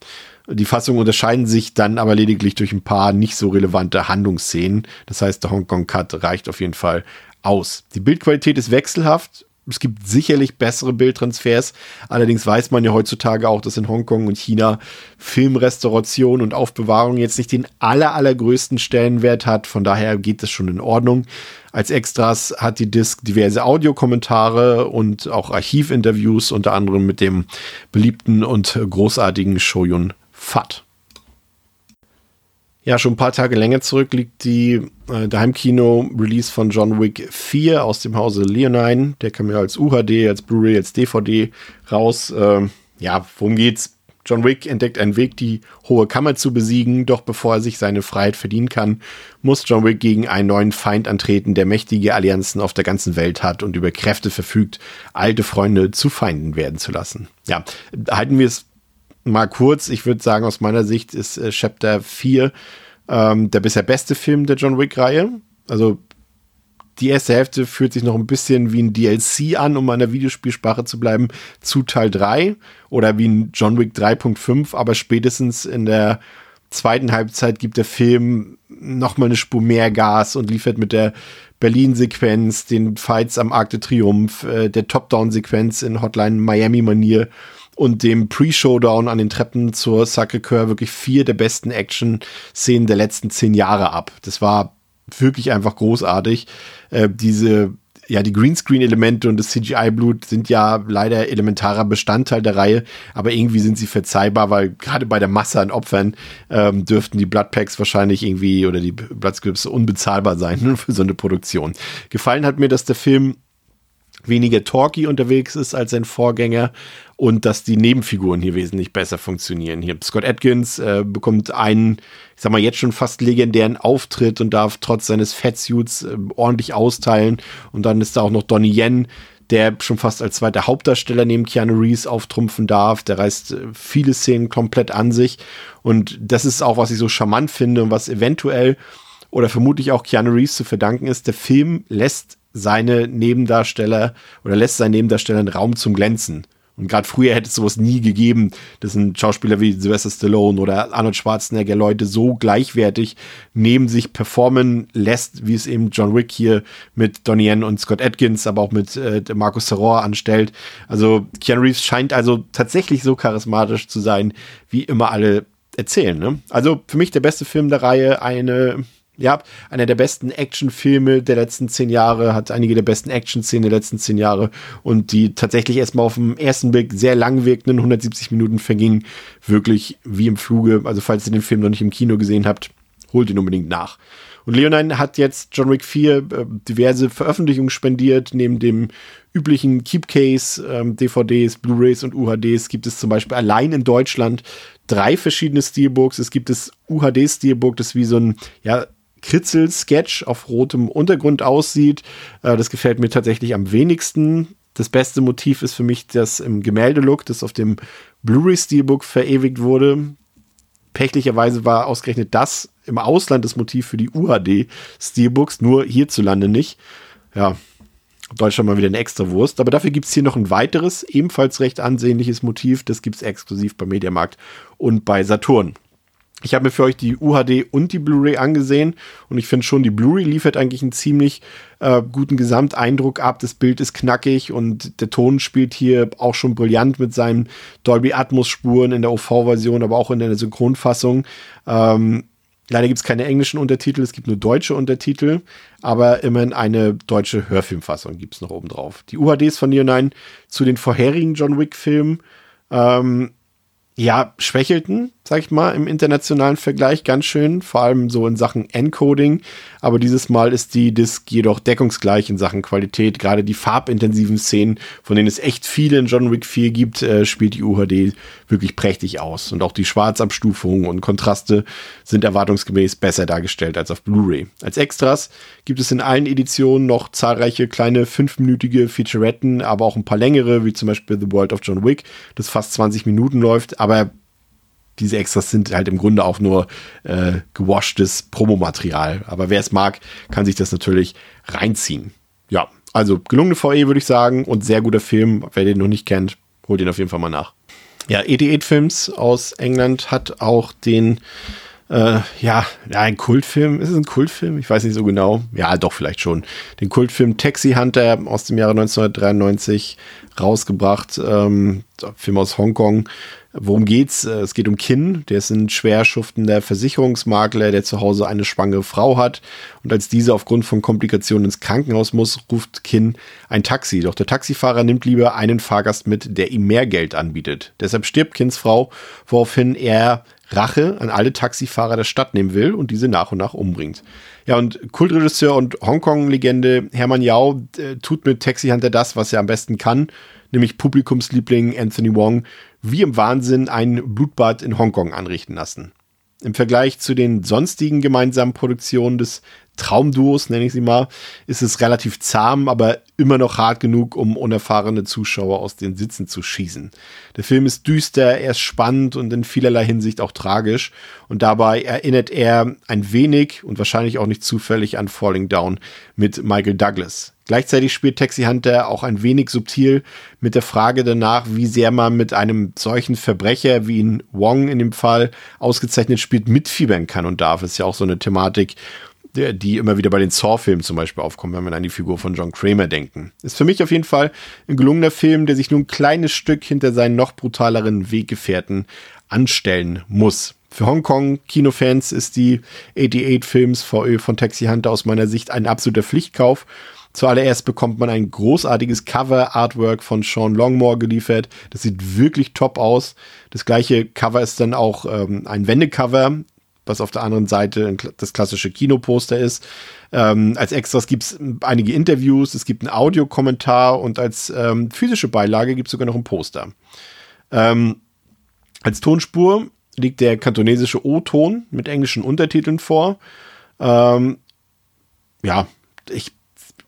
Die Fassungen unterscheiden sich dann aber lediglich durch ein paar nicht so relevante Handlungsszenen. Das heißt, der Hongkong-Cut reicht auf jeden Fall aus. Die Bildqualität ist wechselhaft es gibt sicherlich bessere Bildtransfers. Allerdings weiß man ja heutzutage auch, dass in Hongkong und China Filmrestauration und Aufbewahrung jetzt nicht den aller, allergrößten Stellenwert hat. Von daher geht das schon in Ordnung. Als Extras hat die Disc diverse Audiokommentare und auch Archivinterviews, unter anderem mit dem beliebten und großartigen Shoyun Fat. Ja, schon ein paar Tage länger zurück liegt die äh, der Heimkino-Release von John Wick 4 aus dem Hause Leonine. Der kam ja als UHD, als Blu-ray, als DVD raus. Ähm, ja, worum geht's? John Wick entdeckt einen Weg, die hohe Kammer zu besiegen, doch bevor er sich seine Freiheit verdienen kann, muss John Wick gegen einen neuen Feind antreten, der mächtige Allianzen auf der ganzen Welt hat und über Kräfte verfügt, alte Freunde zu Feinden werden zu lassen. Ja, halten wir es mal kurz. Ich würde sagen, aus meiner Sicht ist äh, Chapter 4 ähm, der bisher beste Film der John Wick-Reihe. Also die erste Hälfte fühlt sich noch ein bisschen wie ein DLC an, um an der Videospielsprache zu bleiben, zu Teil 3 oder wie ein John Wick 3.5, aber spätestens in der zweiten Halbzeit gibt der Film nochmal eine Spur mehr Gas und liefert mit der Berlin-Sequenz, den Fights am Arc de Triomphe, äh, der Top-Down-Sequenz in Hotline Miami-Manier und dem Pre-Showdown an den Treppen zur Sacré-Cœur wirklich vier der besten Action-Szenen der letzten zehn Jahre ab. Das war wirklich einfach großartig. Äh, diese ja, die Greenscreen-Elemente und das CGI-Blut sind ja leider elementarer Bestandteil der Reihe, aber irgendwie sind sie verzeihbar, weil gerade bei der Masse an Opfern ähm, dürften die Bloodpacks wahrscheinlich irgendwie oder die Bloodscripts unbezahlbar sein für so eine Produktion. Gefallen hat mir, dass der Film weniger talky unterwegs ist als sein Vorgänger und dass die Nebenfiguren hier wesentlich besser funktionieren. Hier Scott Atkins äh, bekommt einen, ich sag mal, jetzt schon fast legendären Auftritt und darf trotz seines Fettsuits äh, ordentlich austeilen. Und dann ist da auch noch Donnie Yen, der schon fast als zweiter Hauptdarsteller neben Keanu Reeves auftrumpfen darf. Der reißt äh, viele Szenen komplett an sich. Und das ist auch, was ich so charmant finde und was eventuell oder vermutlich auch Keanu Reeves zu verdanken ist. Der Film lässt seine Nebendarsteller oder lässt seinen Nebendarstellern Raum zum Glänzen. Und gerade früher hätte es sowas nie gegeben, dass ein Schauspieler wie Sylvester Stallone oder Arnold Schwarzenegger Leute so gleichwertig neben sich performen lässt, wie es eben John Wick hier mit Donnie Yen und Scott Atkins, aber auch mit äh, Markus Terror anstellt. Also Keanu Reeves scheint also tatsächlich so charismatisch zu sein, wie immer alle erzählen. Ne? Also für mich der beste Film der Reihe, eine ja, einer der besten Actionfilme der letzten zehn Jahre, hat einige der besten Action-Szenen der letzten zehn Jahre und die tatsächlich erstmal auf den ersten Blick sehr lang wirkenden 170 Minuten vergingen, wirklich wie im Fluge. Also falls ihr den Film noch nicht im Kino gesehen habt, holt ihn unbedingt nach. Und Leonine hat jetzt John Wick 4 äh, diverse Veröffentlichungen spendiert. Neben dem üblichen Keepcase, ähm, DVDs, Blu-rays und UHDs gibt es zum Beispiel allein in Deutschland drei verschiedene Steelbooks. Es gibt das UHD-Steelbook, das wie so ein ja, Kritzel-Sketch auf rotem Untergrund aussieht. Äh, das gefällt mir tatsächlich am wenigsten. Das beste Motiv ist für mich das im Gemäldelook, das auf dem Blu-ray-Steelbook verewigt wurde. Pechlicherweise war ausgerechnet das im Ausland das Motiv für die UHD-Steelbooks, nur hierzulande nicht. Ja, Deutschland mal wieder eine extra Wurst. Aber dafür gibt es hier noch ein weiteres, ebenfalls recht ansehnliches Motiv. Das gibt es exklusiv beim Mediamarkt und bei Saturn. Ich habe mir für euch die UHD und die Blu-ray angesehen und ich finde schon, die Blu-ray liefert eigentlich einen ziemlich äh, guten Gesamteindruck ab. Das Bild ist knackig und der Ton spielt hier auch schon brillant mit seinen Dolby Atmos Spuren in der OV-Version, aber auch in der Synchronfassung. Ähm, leider gibt es keine englischen Untertitel, es gibt nur deutsche Untertitel, aber immerhin eine deutsche Hörfilmfassung gibt es noch oben drauf. Die UHDs von Neo9 zu den vorherigen John Wick-Filmen. Ähm, ja, schwächelten. Sag ich mal, im internationalen Vergleich ganz schön, vor allem so in Sachen Encoding. Aber dieses Mal ist die Disc jedoch deckungsgleich in Sachen Qualität. Gerade die farbintensiven Szenen, von denen es echt viele in John Wick 4 gibt, äh, spielt die UHD wirklich prächtig aus. Und auch die Schwarzabstufungen und Kontraste sind erwartungsgemäß besser dargestellt als auf Blu-ray. Als Extras gibt es in allen Editionen noch zahlreiche kleine fünfminütige Featuretten, aber auch ein paar längere, wie zum Beispiel The World of John Wick, das fast 20 Minuten läuft, aber diese Extras sind halt im Grunde auch nur äh, gewaschtes Promomaterial. Aber wer es mag, kann sich das natürlich reinziehen. Ja, also gelungene VE würde ich sagen und sehr guter Film. Wer den noch nicht kennt, holt ihn auf jeden Fall mal nach. Ja, 88 Films aus England hat auch den äh, ja, ja, ein Kultfilm. Ist es ein Kultfilm? Ich weiß nicht so genau. Ja, doch, vielleicht schon. Den Kultfilm Taxi Hunter aus dem Jahre 1993 rausgebracht. Ähm, Film aus Hongkong. Worum geht's? Äh, es geht um Kin, der ist ein schwer schuftender Versicherungsmakler, der zu Hause eine schwangere Frau hat. Und als diese aufgrund von Komplikationen ins Krankenhaus muss, ruft Kin ein Taxi. Doch der Taxifahrer nimmt lieber einen Fahrgast mit, der ihm mehr Geld anbietet. Deshalb stirbt Kins Frau, woraufhin er Rache an alle Taxifahrer der Stadt nehmen will und diese nach und nach umbringt. Ja, und Kultregisseur und Hongkong-Legende Hermann Yao äh, tut mit Taxi Hunter das, was er am besten kann, nämlich Publikumsliebling Anthony Wong wie im Wahnsinn ein Blutbad in Hongkong anrichten lassen. Im Vergleich zu den sonstigen gemeinsamen Produktionen des Traumduos, nenne ich sie mal, ist es relativ zahm, aber immer noch hart genug, um unerfahrene Zuschauer aus den Sitzen zu schießen. Der Film ist düster, er ist spannend und in vielerlei Hinsicht auch tragisch und dabei erinnert er ein wenig und wahrscheinlich auch nicht zufällig an Falling Down mit Michael Douglas. Gleichzeitig spielt Taxi Hunter auch ein wenig subtil mit der Frage danach, wie sehr man mit einem solchen Verbrecher wie in Wong in dem Fall ausgezeichnet spielt, mitfiebern kann und darf. Ist ja auch so eine Thematik, die immer wieder bei den Saw-Filmen zum Beispiel aufkommt, wenn wir an die Figur von John Kramer denken. Ist für mich auf jeden Fall ein gelungener Film, der sich nur ein kleines Stück hinter seinen noch brutaleren Weggefährten anstellen muss. Für Hongkong-Kinofans ist die 88 Films VÖ von Taxi Hunter aus meiner Sicht ein absoluter Pflichtkauf. Zuallererst bekommt man ein großartiges Cover-Artwork von Sean Longmore geliefert. Das sieht wirklich top aus. Das gleiche Cover ist dann auch ähm, ein Wendecover was auf der anderen Seite das klassische Kinoposter ist. Ähm, als Extras gibt es einige Interviews, es gibt einen Audiokommentar und als ähm, physische Beilage gibt es sogar noch ein Poster. Ähm, als Tonspur liegt der kantonesische O-Ton mit englischen Untertiteln vor. Ähm, ja, ich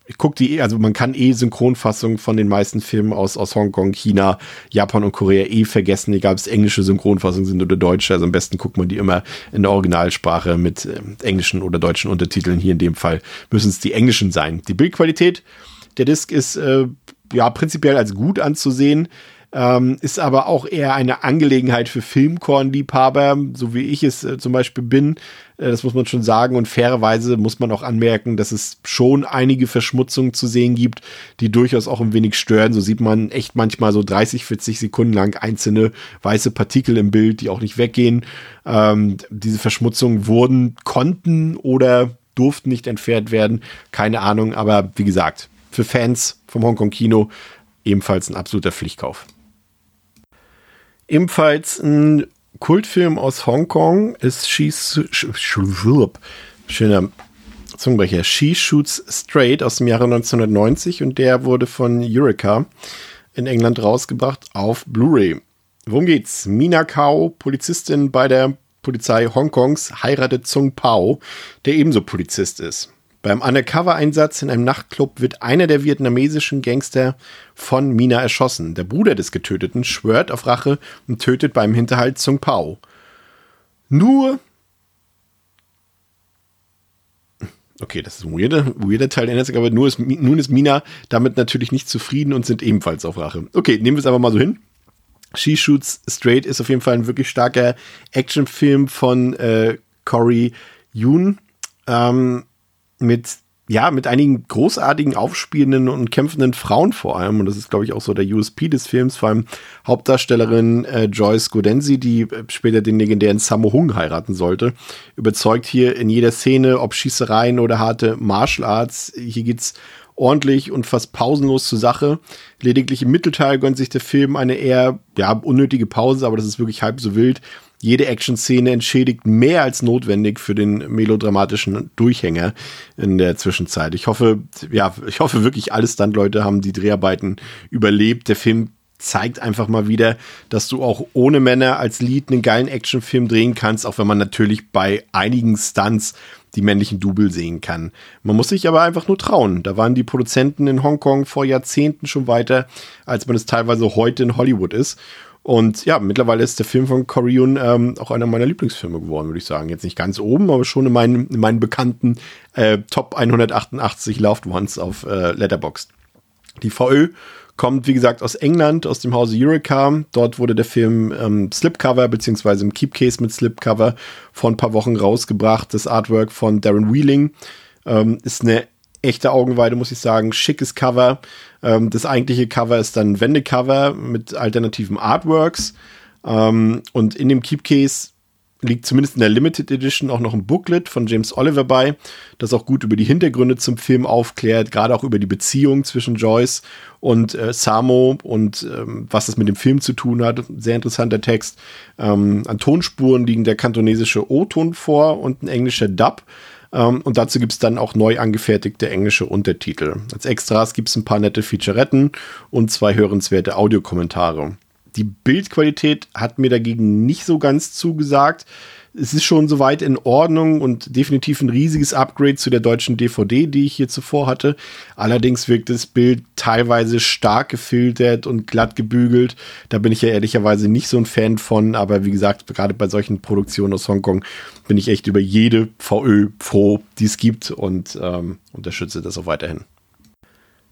ich gucke die, also man kann eh Synchronfassungen von den meisten Filmen aus, aus Hongkong, China, Japan und Korea eh vergessen, egal ob es englische Synchronfassungen sind oder deutsche. Also am besten guckt man die immer in der Originalsprache mit äh, englischen oder deutschen Untertiteln. Hier in dem Fall müssen es die englischen sein. Die Bildqualität der Disc ist äh, ja prinzipiell als gut anzusehen. Ähm, ist aber auch eher eine Angelegenheit für Filmkornliebhaber, so wie ich es äh, zum Beispiel bin. Äh, das muss man schon sagen. Und fairerweise muss man auch anmerken, dass es schon einige Verschmutzungen zu sehen gibt, die durchaus auch ein wenig stören. So sieht man echt manchmal so 30, 40 Sekunden lang einzelne weiße Partikel im Bild, die auch nicht weggehen. Ähm, diese Verschmutzungen wurden, konnten oder durften nicht entfernt werden. Keine Ahnung, aber wie gesagt, für Fans vom Hongkong Kino ebenfalls ein absoluter Pflichtkauf. Ebenfalls ein Kultfilm aus Hongkong ist She's, schöner Zungenbrecher, She Shoots Straight aus dem Jahre 1990 und der wurde von Eureka in England rausgebracht auf Blu-ray. Worum geht's? Mina Kao, Polizistin bei der Polizei Hongkongs, heiratet Zung Pao, der ebenso Polizist ist. Beim Undercover-Einsatz in einem Nachtclub wird einer der vietnamesischen Gangster von Mina erschossen. Der Bruder des Getöteten schwört auf Rache und tötet beim Hinterhalt Zung Pao. Nur. Okay, das ist ein weirder, weirder Teil der aber nur ist, nun ist Mina damit natürlich nicht zufrieden und sind ebenfalls auf Rache. Okay, nehmen wir es aber mal so hin. She Shoots Straight ist auf jeden Fall ein wirklich starker Actionfilm von äh, Corey Yoon. Ähm, mit ja, mit einigen großartigen, aufspielenden und kämpfenden Frauen vor allem. Und das ist, glaube ich, auch so der USP des Films. Vor allem Hauptdarstellerin äh, Joyce Godensi, die äh, später den legendären Sammo Hung heiraten sollte, überzeugt hier in jeder Szene, ob Schießereien oder harte Martial Arts. Hier geht's ordentlich und fast pausenlos zur Sache. Lediglich im Mittelteil gönnt sich der Film eine eher ja, unnötige Pause, aber das ist wirklich halb so wild jede Action-Szene entschädigt mehr als notwendig für den melodramatischen Durchhänger in der Zwischenzeit. Ich hoffe, ja, ich hoffe wirklich, alle Stunt-Leute haben die Dreharbeiten überlebt. Der Film zeigt einfach mal wieder, dass du auch ohne Männer als Lied einen geilen Actionfilm drehen kannst, auch wenn man natürlich bei einigen Stunts die männlichen Double sehen kann. Man muss sich aber einfach nur trauen. Da waren die Produzenten in Hongkong vor Jahrzehnten schon weiter, als man es teilweise heute in Hollywood ist. Und ja, mittlerweile ist der Film von Corey Yun ähm, auch einer meiner Lieblingsfilme geworden, würde ich sagen. Jetzt nicht ganz oben, aber schon in meinen, in meinen bekannten äh, Top 188 Loved Ones auf äh, Letterboxd. Die VÖ kommt, wie gesagt, aus England, aus dem Hause Eureka. Dort wurde der Film ähm, Slipcover, beziehungsweise im Keepcase mit Slipcover vor ein paar Wochen rausgebracht. Das Artwork von Darren Wheeling ähm, ist eine echte Augenweide, muss ich sagen. Schickes Cover. Ähm, das eigentliche Cover ist dann ein Wendecover mit alternativen Artworks. Ähm, und in dem Keepcase liegt zumindest in der Limited Edition auch noch ein Booklet von James Oliver bei, das auch gut über die Hintergründe zum Film aufklärt, gerade auch über die Beziehung zwischen Joyce und äh, Samo und ähm, was das mit dem Film zu tun hat. Sehr interessanter Text. Ähm, an Tonspuren liegen der kantonesische O-Ton vor und ein englischer Dub. Ähm, und dazu gibt es dann auch neu angefertigte englische Untertitel. Als Extras gibt es ein paar nette Featuretten und zwei hörenswerte Audiokommentare. Die Bildqualität hat mir dagegen nicht so ganz zugesagt. Es ist schon soweit in Ordnung und definitiv ein riesiges Upgrade zu der deutschen DVD, die ich hier zuvor hatte. Allerdings wirkt das Bild teilweise stark gefiltert und glatt gebügelt. Da bin ich ja ehrlicherweise nicht so ein Fan von, aber wie gesagt, gerade bei solchen Produktionen aus Hongkong bin ich echt über jede VÖ froh, die es gibt und ähm, unterstütze das auch weiterhin.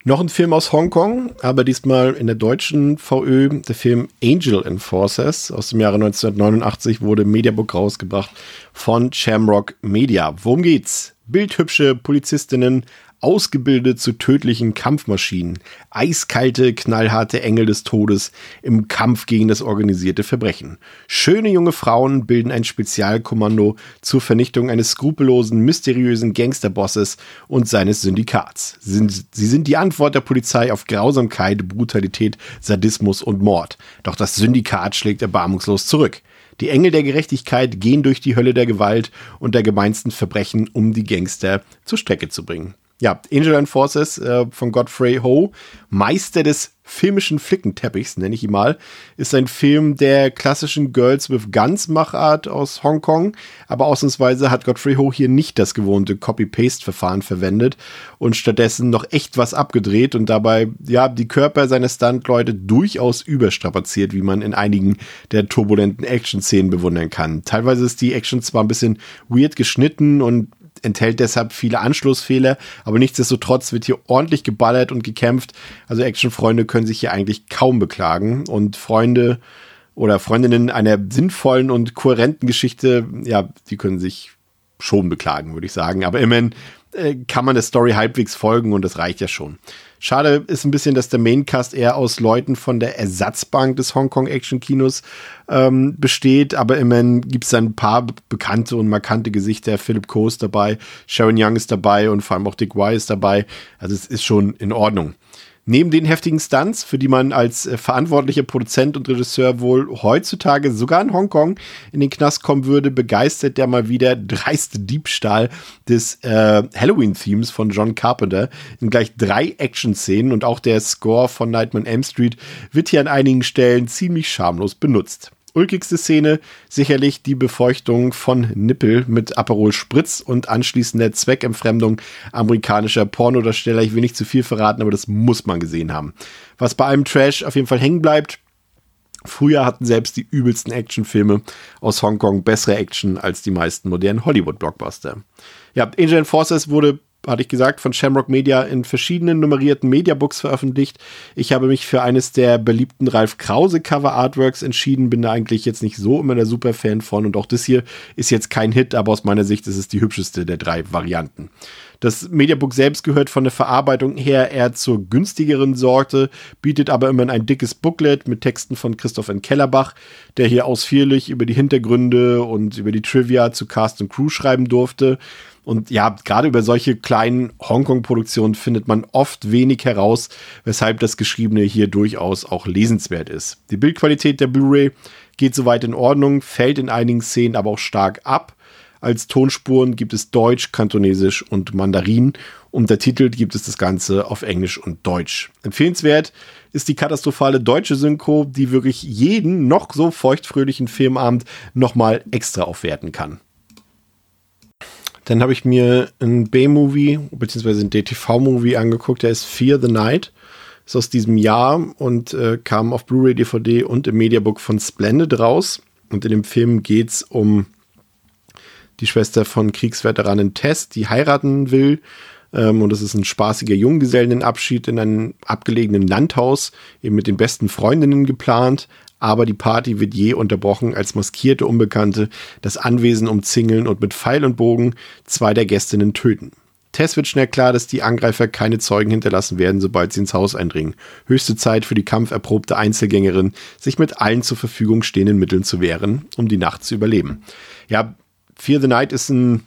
Noch ein Film aus Hongkong, aber diesmal in der deutschen VÖ, der Film Angel Enforcers aus dem Jahre 1989 wurde Mediabook rausgebracht von Shamrock Media. Worum geht's? Bildhübsche Polizistinnen ausgebildet zu tödlichen Kampfmaschinen, eiskalte, knallharte Engel des Todes im Kampf gegen das organisierte Verbrechen. Schöne junge Frauen bilden ein Spezialkommando zur Vernichtung eines skrupellosen, mysteriösen Gangsterbosses und seines Syndikats. Sie sind die Antwort der Polizei auf Grausamkeit, Brutalität, Sadismus und Mord. Doch das Syndikat schlägt erbarmungslos zurück. Die Engel der Gerechtigkeit gehen durch die Hölle der Gewalt und der gemeinsten Verbrechen, um die Gangster zur Strecke zu bringen. Ja, Angel and Forces äh, von Godfrey Ho, Meister des filmischen Flickenteppichs, nenne ich ihn mal, ist ein Film der klassischen Girls with Guns Machart aus Hongkong, aber ausnahmsweise hat Godfrey Ho hier nicht das gewohnte Copy-Paste-Verfahren verwendet und stattdessen noch echt was abgedreht und dabei, ja, die Körper seiner Stuntleute durchaus überstrapaziert, wie man in einigen der turbulenten Action-Szenen bewundern kann. Teilweise ist die Action zwar ein bisschen weird geschnitten und enthält deshalb viele Anschlussfehler, aber nichtsdestotrotz wird hier ordentlich geballert und gekämpft. Also Actionfreunde können sich hier eigentlich kaum beklagen und Freunde oder Freundinnen einer sinnvollen und kohärenten Geschichte, ja, die können sich schon beklagen, würde ich sagen. Aber immerhin äh, kann man der Story halbwegs folgen und das reicht ja schon. Schade ist ein bisschen, dass der Maincast eher aus Leuten von der Ersatzbank des Hongkong Action Kinos ähm, besteht, aber immerhin gibt es ein paar bekannte und markante Gesichter. Philip Coe ist dabei, Sharon Young ist dabei und vor allem auch Dick Y ist dabei. Also es ist schon in Ordnung. Neben den heftigen Stunts, für die man als äh, verantwortlicher Produzent und Regisseur wohl heutzutage sogar in Hongkong in den Knast kommen würde, begeistert der mal wieder dreiste Diebstahl des äh, Halloween-Themes von John Carpenter. In gleich drei Action-Szenen und auch der Score von Nightman M Street wird hier an einigen Stellen ziemlich schamlos benutzt ulkigste Szene sicherlich die Befeuchtung von Nippel mit Aperol Spritz und anschließender Zweckentfremdung amerikanischer Pornodarsteller. Ich will nicht zu viel verraten, aber das muss man gesehen haben. Was bei einem Trash auf jeden Fall hängen bleibt, Früher hatten selbst die übelsten Actionfilme aus Hongkong bessere Action als die meisten modernen Hollywood-Blockbuster. Ja, Angel Forces wurde hatte ich gesagt, von Shamrock Media in verschiedenen nummerierten Mediabooks veröffentlicht. Ich habe mich für eines der beliebten Ralf Krause Cover Artworks entschieden, bin da eigentlich jetzt nicht so immer der Superfan von und auch das hier ist jetzt kein Hit, aber aus meiner Sicht ist es die hübscheste der drei Varianten. Das Mediabook selbst gehört von der Verarbeitung her eher zur günstigeren Sorte, bietet aber immerhin ein dickes Booklet mit Texten von Christoph N. Kellerbach, der hier ausführlich über die Hintergründe und über die Trivia zu Cast und Crew schreiben durfte. Und ja, gerade über solche kleinen Hongkong-Produktionen findet man oft wenig heraus, weshalb das Geschriebene hier durchaus auch lesenswert ist. Die Bildqualität der Blu-ray geht soweit in Ordnung, fällt in einigen Szenen aber auch stark ab. Als Tonspuren gibt es Deutsch, Kantonesisch und Mandarin. Untertitelt gibt es das Ganze auf Englisch und Deutsch. Empfehlenswert ist die katastrophale deutsche Synchro, die wirklich jeden noch so feuchtfröhlichen Filmabend nochmal extra aufwerten kann. Dann habe ich mir ein B-Movie beziehungsweise ein DTV-Movie angeguckt, der ist Fear the Night. Ist aus diesem Jahr und äh, kam auf Blu-ray, DVD und im Mediabook von Splendid raus. Und in dem Film geht es um die Schwester von Kriegsveteranin Tess, die heiraten will. Ähm, und es ist ein spaßiger Junggesellenabschied in einem abgelegenen Landhaus, eben mit den besten Freundinnen geplant aber die Party wird je unterbrochen, als maskierte Unbekannte das Anwesen umzingeln und mit Pfeil und Bogen zwei der Gästinnen töten. Tess wird schnell klar, dass die Angreifer keine Zeugen hinterlassen werden, sobald sie ins Haus eindringen. Höchste Zeit für die kampferprobte Einzelgängerin, sich mit allen zur Verfügung stehenden Mitteln zu wehren, um die Nacht zu überleben. Ja, Fear the Night ist ein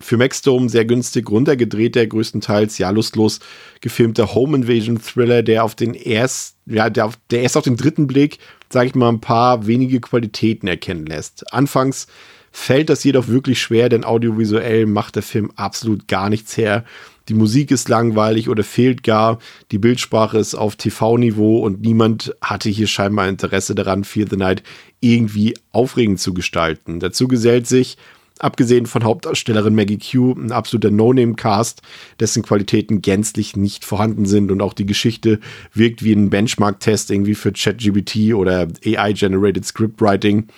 für Maxdome sehr günstig runtergedrehter, größtenteils ja lustlos gefilmter Home Invasion Thriller, der auf den erst, ja, der, der erst auf den dritten Blick, sage ich mal, ein paar wenige Qualitäten erkennen lässt. Anfangs fällt das jedoch wirklich schwer, denn audiovisuell macht der Film absolut gar nichts her. Die Musik ist langweilig oder fehlt gar, die Bildsprache ist auf TV-Niveau und niemand hatte hier scheinbar Interesse daran, Fear the Night irgendwie aufregend zu gestalten. Dazu gesellt sich Abgesehen von Hauptdarstellerin Maggie Q, ein absoluter No-Name-Cast, dessen Qualitäten gänzlich nicht vorhanden sind und auch die Geschichte wirkt wie ein Benchmark-Test irgendwie für ChatGBT oder AI-Generated Scriptwriting.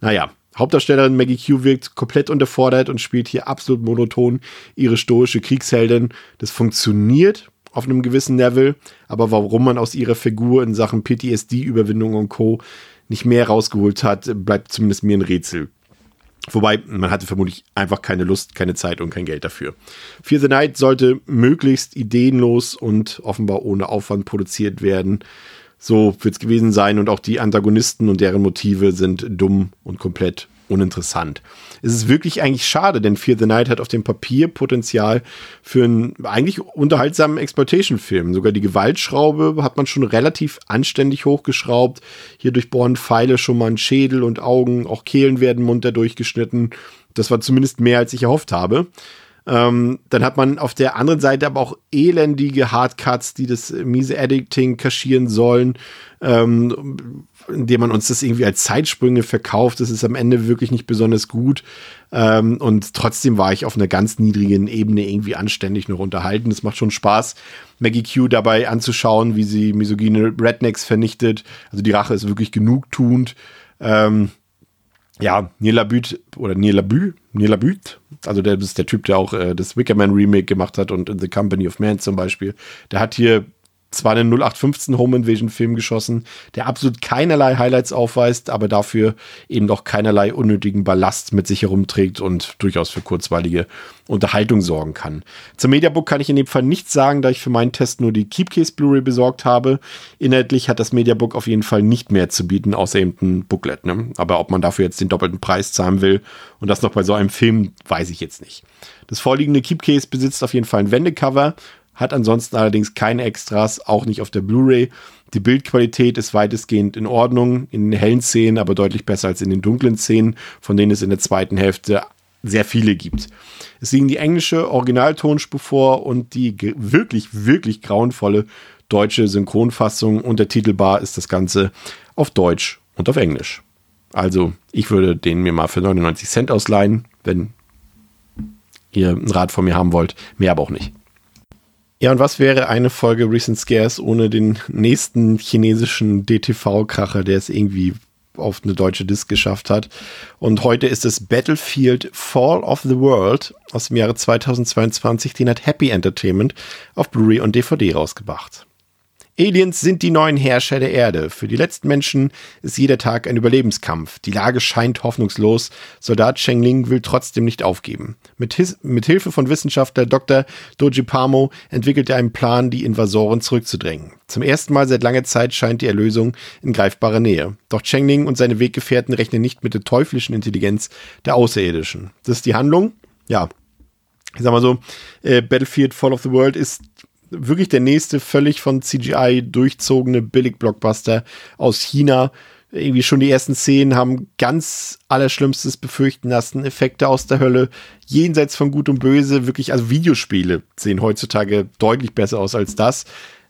Naja, Hauptdarstellerin Maggie Q wirkt komplett unterfordert und spielt hier absolut monoton ihre stoische Kriegsheldin. Das funktioniert auf einem gewissen Level, aber warum man aus ihrer Figur in Sachen PTSD-Überwindung und Co. nicht mehr rausgeholt hat, bleibt zumindest mir ein Rätsel. Wobei, man hatte vermutlich einfach keine Lust, keine Zeit und kein Geld dafür. Fear the Night sollte möglichst ideenlos und offenbar ohne Aufwand produziert werden. So wird es gewesen sein und auch die Antagonisten und deren Motive sind dumm und komplett uninteressant. Es ist wirklich eigentlich schade, denn Fear the Night hat auf dem Papier Potenzial für einen eigentlich unterhaltsamen Exploitation-Film. Sogar die Gewaltschraube hat man schon relativ anständig hochgeschraubt. Hier durchbohren Pfeile schon mal ein Schädel und Augen, auch Kehlen werden munter durchgeschnitten. Das war zumindest mehr, als ich erhofft habe. Ähm, dann hat man auf der anderen Seite aber auch elendige Hardcuts, die das miese Editing kaschieren sollen, ähm, indem man uns das irgendwie als Zeitsprünge verkauft. Das ist am Ende wirklich nicht besonders gut. Ähm, und trotzdem war ich auf einer ganz niedrigen Ebene irgendwie anständig noch unterhalten. Es macht schon Spaß, Maggie Q dabei anzuschauen, wie sie misogyne Rednecks vernichtet. Also die Rache ist wirklich genugtuend. Ähm, ja, Neil Labut oder Neil Labut, also der ist der Typ, der auch äh, das Wickerman Remake gemacht hat und The Company of Man zum Beispiel. Der hat hier zwar einen 0815 Home Invasion Film geschossen, der absolut keinerlei Highlights aufweist, aber dafür eben doch keinerlei unnötigen Ballast mit sich herumträgt und durchaus für kurzweilige Unterhaltung sorgen kann. Zum Mediabook kann ich in dem Fall nichts sagen, da ich für meinen Test nur die Keepcase Blu-ray besorgt habe. Inhaltlich hat das Mediabook auf jeden Fall nicht mehr zu bieten, außer eben ein Booklet. Ne? Aber ob man dafür jetzt den doppelten Preis zahlen will und das noch bei so einem Film, weiß ich jetzt nicht. Das vorliegende Keepcase besitzt auf jeden Fall ein Wendecover hat ansonsten allerdings keine Extras, auch nicht auf der Blu-ray. Die Bildqualität ist weitestgehend in Ordnung, in den hellen Szenen, aber deutlich besser als in den dunklen Szenen, von denen es in der zweiten Hälfte sehr viele gibt. Es liegen die englische Originaltonspur vor und die wirklich, wirklich grauenvolle deutsche Synchronfassung. Untertitelbar ist das Ganze auf Deutsch und auf Englisch. Also, ich würde den mir mal für 99 Cent ausleihen, wenn ihr einen Rat von mir haben wollt. Mehr aber auch nicht. Ja, und was wäre eine Folge Recent Scares ohne den nächsten chinesischen DTV-Kracher, der es irgendwie auf eine deutsche Disc geschafft hat. Und heute ist es Battlefield Fall of the World aus dem Jahre 2022. Den hat Happy Entertainment auf Blu-ray und DVD rausgebracht. Aliens sind die neuen Herrscher der Erde. Für die letzten Menschen ist jeder Tag ein Überlebenskampf. Die Lage scheint hoffnungslos. Soldat Cheng Ling will trotzdem nicht aufgeben. Mit, His mit Hilfe von Wissenschaftler Dr. Doji Pamo entwickelt er einen Plan, die Invasoren zurückzudrängen. Zum ersten Mal seit langer Zeit scheint die Erlösung in greifbarer Nähe. Doch Cheng Ling und seine Weggefährten rechnen nicht mit der teuflischen Intelligenz der Außerirdischen. Das ist die Handlung. Ja, ich sag mal so, äh, Battlefield Fall of the World ist wirklich der nächste völlig von CGI durchzogene Billig-Blockbuster aus China. Irgendwie schon die ersten Szenen haben ganz Allerschlimmstes befürchten lassen. Effekte aus der Hölle, jenseits von Gut und Böse, wirklich, also Videospiele sehen heutzutage deutlich besser aus als das.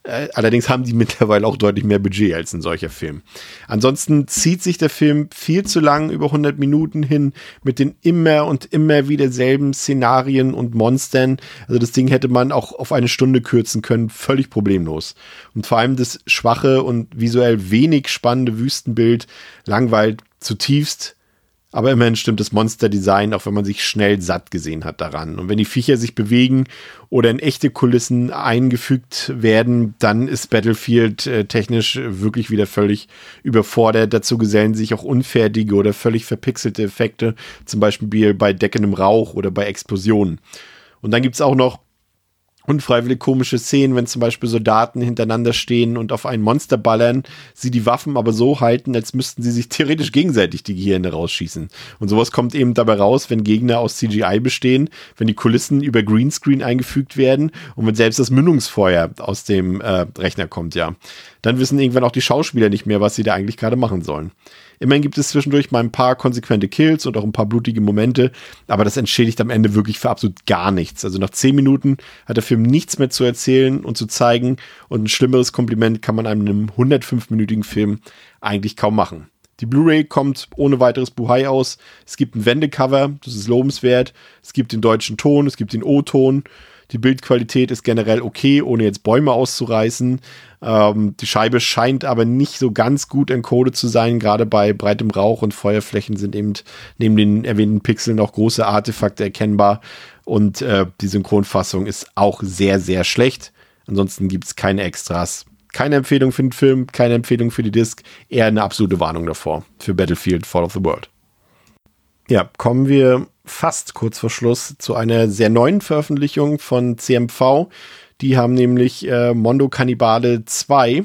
Äh, allerdings haben die mittlerweile auch deutlich mehr Budget als ein solcher Film. Ansonsten zieht sich der Film viel zu lang über 100 Minuten hin mit den immer und immer wieder selben Szenarien und Monstern. Also das Ding hätte man auch auf eine Stunde kürzen können, völlig problemlos. Und vor allem das schwache und visuell wenig spannende Wüstenbild langweilt zutiefst aber immerhin stimmt das Monster-Design, auch wenn man sich schnell satt gesehen hat daran. Und wenn die Viecher sich bewegen oder in echte Kulissen eingefügt werden, dann ist Battlefield äh, technisch wirklich wieder völlig überfordert. Dazu gesellen sich auch unfertige oder völlig verpixelte Effekte, zum Beispiel bei deckendem Rauch oder bei Explosionen. Und dann gibt es auch noch unfreiwillig komische Szenen, wenn zum Beispiel Soldaten hintereinander stehen und auf ein Monster ballern, sie die Waffen aber so halten, als müssten sie sich theoretisch gegenseitig die Gehirne rausschießen. Und sowas kommt eben dabei raus, wenn Gegner aus CGI bestehen, wenn die Kulissen über Greenscreen eingefügt werden und wenn selbst das Mündungsfeuer aus dem äh, Rechner kommt, ja. Dann wissen irgendwann auch die Schauspieler nicht mehr, was sie da eigentlich gerade machen sollen. Immerhin gibt es zwischendurch mal ein paar konsequente Kills und auch ein paar blutige Momente, aber das entschädigt am Ende wirklich für absolut gar nichts. Also nach zehn Minuten hat der Film nichts mehr zu erzählen und zu zeigen und ein schlimmeres Kompliment kann man einem 105-minütigen Film eigentlich kaum machen. Die Blu-ray kommt ohne weiteres Buhai aus. Es gibt ein Wendecover, das ist lobenswert. Es gibt den deutschen Ton, es gibt den O-Ton. Die Bildqualität ist generell okay, ohne jetzt Bäume auszureißen. Ähm, die Scheibe scheint aber nicht so ganz gut encodet zu sein. Gerade bei breitem Rauch und Feuerflächen sind eben neben den erwähnten Pixeln auch große Artefakte erkennbar. Und äh, die Synchronfassung ist auch sehr, sehr schlecht. Ansonsten gibt es keine Extras. Keine Empfehlung für den Film, keine Empfehlung für die Disc, eher eine absolute Warnung davor für Battlefield Fall of the World. Ja, kommen wir fast kurz vor Schluss zu einer sehr neuen Veröffentlichung von CMV. Die haben nämlich äh, Mondo Cannibale 2.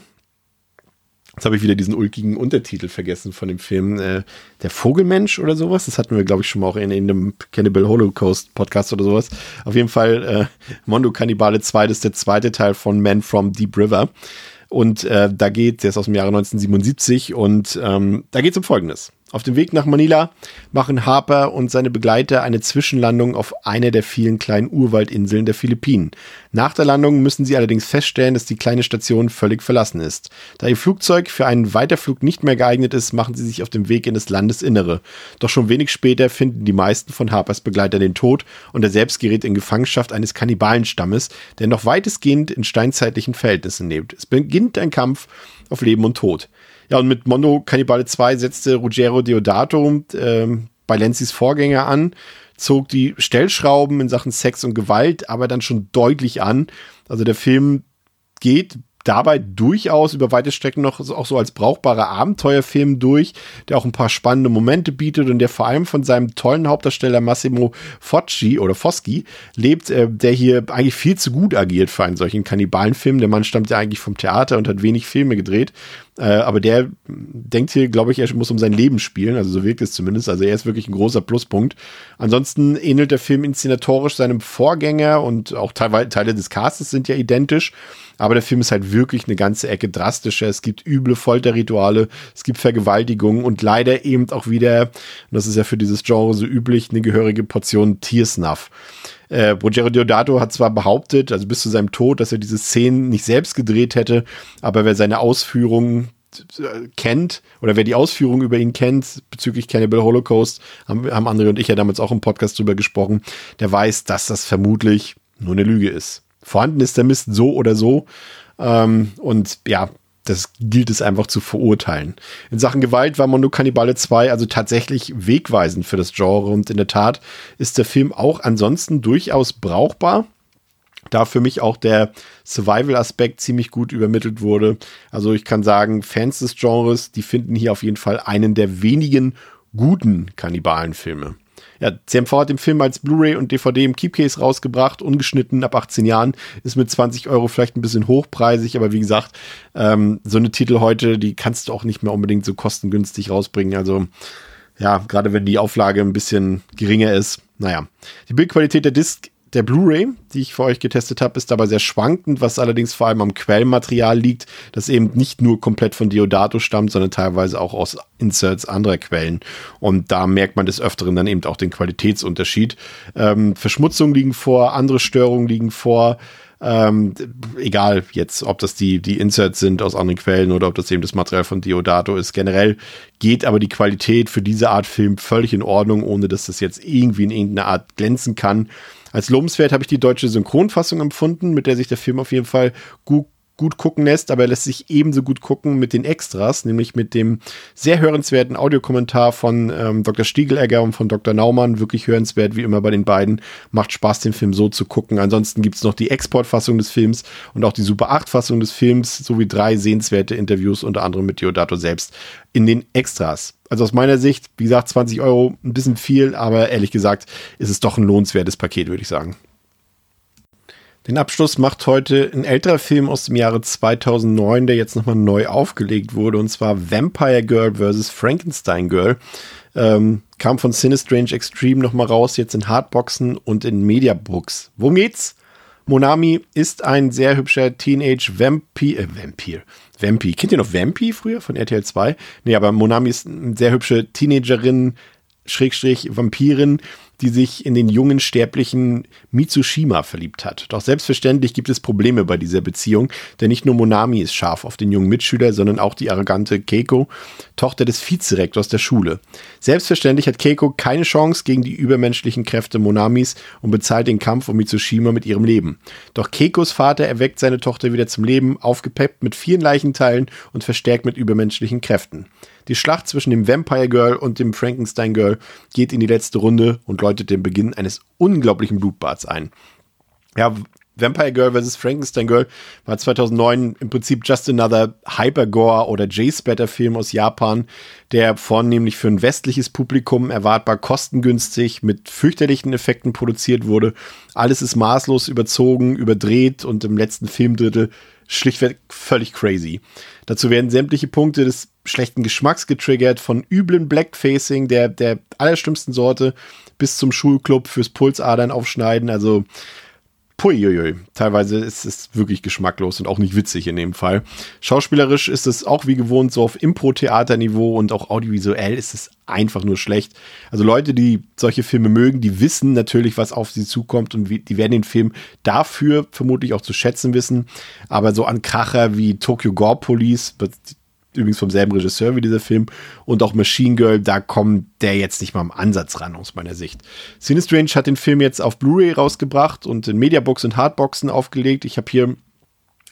Jetzt habe ich wieder diesen ulkigen Untertitel vergessen von dem Film. Äh, der Vogelmensch oder sowas. Das hatten wir, glaube ich, schon mal auch in, in einem Cannibal Holocaust Podcast oder sowas. Auf jeden Fall äh, Mondo Cannibale 2, das ist der zweite Teil von Man from Deep River. Und äh, da geht, der ist aus dem Jahre 1977 und ähm, da geht es um Folgendes. Auf dem Weg nach Manila machen Harper und seine Begleiter eine Zwischenlandung auf einer der vielen kleinen Urwaldinseln der Philippinen. Nach der Landung müssen sie allerdings feststellen, dass die kleine Station völlig verlassen ist. Da ihr Flugzeug für einen Weiterflug nicht mehr geeignet ist, machen sie sich auf dem Weg in das Landesinnere. Doch schon wenig später finden die meisten von Harpers Begleiter den Tod und er selbst gerät in Gefangenschaft eines Kannibalenstammes, der noch weitestgehend in steinzeitlichen Verhältnissen lebt. Es beginnt ein Kampf auf Leben und Tod. Ja, und mit Mondo Cannibale 2 setzte Ruggero Deodato ähm, bei Lenzis Vorgänger an, zog die Stellschrauben in Sachen Sex und Gewalt aber dann schon deutlich an. Also der Film geht dabei durchaus über weite Strecken noch auch so als brauchbarer Abenteuerfilm durch, der auch ein paar spannende Momente bietet und der vor allem von seinem tollen Hauptdarsteller Massimo Focci oder Foschi lebt, äh, der hier eigentlich viel zu gut agiert für einen solchen Kannibalenfilm. Der Mann stammt ja eigentlich vom Theater und hat wenig Filme gedreht. Äh, aber der denkt hier, glaube ich, er muss um sein Leben spielen. Also so wirkt es zumindest. Also er ist wirklich ein großer Pluspunkt. Ansonsten ähnelt der Film inszenatorisch seinem Vorgänger und auch Teile, Teile des Castes sind ja identisch. Aber der Film ist halt wirklich eine ganze Ecke drastischer. Es gibt üble Folterrituale, es gibt Vergewaltigungen und leider eben auch wieder, und das ist ja für dieses Genre so üblich, eine gehörige Portion Tiersnuff. Äh, Rogero Diodato hat zwar behauptet, also bis zu seinem Tod, dass er diese Szenen nicht selbst gedreht hätte, aber wer seine Ausführungen äh, kennt oder wer die Ausführungen über ihn kennt bezüglich Cannibal Holocaust, haben, haben André und ich ja damals auch im Podcast drüber gesprochen, der weiß, dass das vermutlich nur eine Lüge ist. Vorhanden ist der Mist so oder so. Ähm, und ja, das gilt es einfach zu verurteilen. In Sachen Gewalt war Mondo Cannibale 2 also tatsächlich wegweisend für das Genre und in der Tat ist der Film auch ansonsten durchaus brauchbar. da für mich auch der Survival-Aspekt ziemlich gut übermittelt wurde. Also ich kann sagen, Fans des Genres, die finden hier auf jeden Fall einen der wenigen guten Kannibalenfilme. Ja, CMV hat den Film als Blu-ray und DVD im Keepcase rausgebracht, ungeschnitten ab 18 Jahren, ist mit 20 Euro vielleicht ein bisschen hochpreisig, aber wie gesagt, ähm, so eine Titel heute, die kannst du auch nicht mehr unbedingt so kostengünstig rausbringen. Also ja, gerade wenn die Auflage ein bisschen geringer ist. Naja, die Bildqualität der Disc der Blu-ray, die ich für euch getestet habe, ist dabei sehr schwankend, was allerdings vor allem am Quellmaterial liegt, das eben nicht nur komplett von Diodato stammt, sondern teilweise auch aus Inserts anderer Quellen. Und da merkt man des Öfteren dann eben auch den Qualitätsunterschied. Ähm, Verschmutzungen liegen vor, andere Störungen liegen vor. Ähm, egal jetzt, ob das die, die Inserts sind aus anderen Quellen oder ob das eben das Material von Diodato ist. Generell geht aber die Qualität für diese Art Film völlig in Ordnung, ohne dass das jetzt irgendwie in irgendeiner Art glänzen kann. Als lobenswert habe ich die deutsche Synchronfassung empfunden, mit der sich der Film auf jeden Fall gut gut gucken lässt, aber er lässt sich ebenso gut gucken mit den Extras, nämlich mit dem sehr hörenswerten Audiokommentar von ähm, Dr. Stiegelegger und von Dr. Naumann. Wirklich hörenswert, wie immer bei den beiden. Macht Spaß, den Film so zu gucken. Ansonsten gibt es noch die Exportfassung des Films und auch die Super 8-Fassung des Films, sowie drei sehenswerte Interviews, unter anderem mit Diodato selbst, in den Extras. Also aus meiner Sicht, wie gesagt, 20 Euro, ein bisschen viel, aber ehrlich gesagt, ist es doch ein lohnenswertes Paket, würde ich sagen. Den Abschluss macht heute ein älterer Film aus dem Jahre 2009, der jetzt nochmal neu aufgelegt wurde, und zwar Vampire Girl vs. Frankenstein Girl. Ähm, kam von Sinistrange Extreme nochmal raus, jetzt in Hardboxen und in Mediabooks. Worum geht's? Monami ist ein sehr hübscher Teenage Vampir, äh, Vampir, Vampy. Kennt ihr noch Vampy früher von RTL 2? Nee, aber Monami ist eine sehr hübsche Teenagerin, Schrägstrich Vampirin, die sich in den jungen sterblichen Mitsushima verliebt hat. Doch selbstverständlich gibt es Probleme bei dieser Beziehung, denn nicht nur Monami ist scharf auf den jungen Mitschüler, sondern auch die arrogante Keiko, Tochter des Vizerektors der Schule. Selbstverständlich hat Keiko keine Chance gegen die übermenschlichen Kräfte Monamis und bezahlt den Kampf um Mitsushima mit ihrem Leben. Doch Keikos Vater erweckt seine Tochter wieder zum Leben, aufgepeppt mit vielen Leichenteilen und verstärkt mit übermenschlichen Kräften. Die Schlacht zwischen dem Vampire Girl und dem Frankenstein Girl geht in die letzte Runde und läutet den Beginn eines unglaublichen Blutbads ein. Ja, Vampire Girl vs. Frankenstein Girl war 2009 im Prinzip just another Hypergore oder J-Splatter-Film aus Japan, der vornehmlich für ein westliches Publikum erwartbar kostengünstig mit fürchterlichen Effekten produziert wurde. Alles ist maßlos überzogen, überdreht und im letzten Filmdrittel schlichtweg völlig crazy. Dazu werden sämtliche Punkte des schlechten Geschmacks getriggert, von üblem Blackfacing der, der allerschlimmsten Sorte bis zum Schulclub fürs Pulsadern aufschneiden. Also, puiuiui. Teilweise ist es wirklich geschmacklos und auch nicht witzig in dem Fall. Schauspielerisch ist es auch wie gewohnt so auf Impro-Theaterniveau und auch audiovisuell ist es einfach nur schlecht. Also Leute, die solche Filme mögen, die wissen natürlich, was auf sie zukommt und die werden den Film dafür vermutlich auch zu schätzen wissen. Aber so an Kracher wie Tokyo Gore Police, übrigens vom selben Regisseur wie dieser Film, und auch Machine Girl, da kommt der jetzt nicht mal im Ansatz ran, aus meiner Sicht. Sinistrange hat den Film jetzt auf Blu-ray rausgebracht und in Mediabooks und Hardboxen aufgelegt. Ich habe hier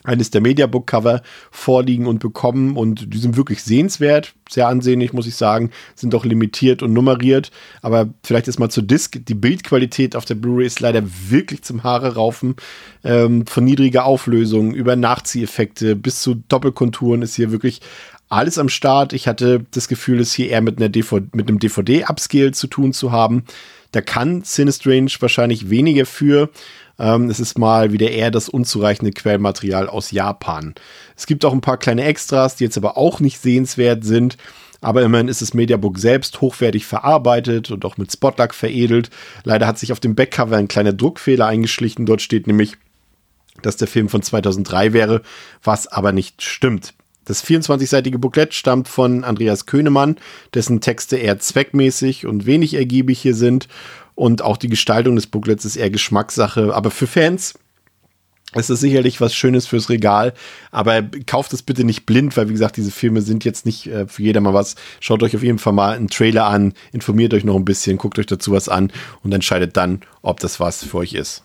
eines der Mediabook-Cover vorliegen und bekommen. Und die sind wirklich sehenswert, sehr ansehnlich, muss ich sagen, sind auch limitiert und nummeriert, aber vielleicht ist mal zur Disc, die Bildqualität auf der Blu-ray ist leider wirklich zum Haare raufen, ähm, von niedriger Auflösung über Nachzieheffekte bis zu Doppelkonturen ist hier wirklich alles am Start. Ich hatte das Gefühl, es hier eher mit, einer DVD, mit einem DVD-Upscale zu tun zu haben. Da kann Sinistrange wahrscheinlich weniger für, ähm, es ist mal wieder eher das unzureichende Quellmaterial aus Japan. Es gibt auch ein paar kleine Extras, die jetzt aber auch nicht sehenswert sind. Aber immerhin ist das Mediabook selbst hochwertig verarbeitet und auch mit Spotlack veredelt. Leider hat sich auf dem Backcover ein kleiner Druckfehler eingeschlichen. Dort steht nämlich, dass der Film von 2003 wäre, was aber nicht stimmt. Das 24-seitige Booklet stammt von Andreas Könemann, dessen Texte eher zweckmäßig und wenig ergiebig hier sind und auch die Gestaltung des Booklets ist eher Geschmackssache. Aber für Fans ist es sicherlich was Schönes fürs Regal. Aber kauft es bitte nicht blind, weil wie gesagt, diese Filme sind jetzt nicht äh, für jedermann was. Schaut euch auf jeden Fall mal einen Trailer an, informiert euch noch ein bisschen, guckt euch dazu was an und entscheidet dann, ob das was für euch ist.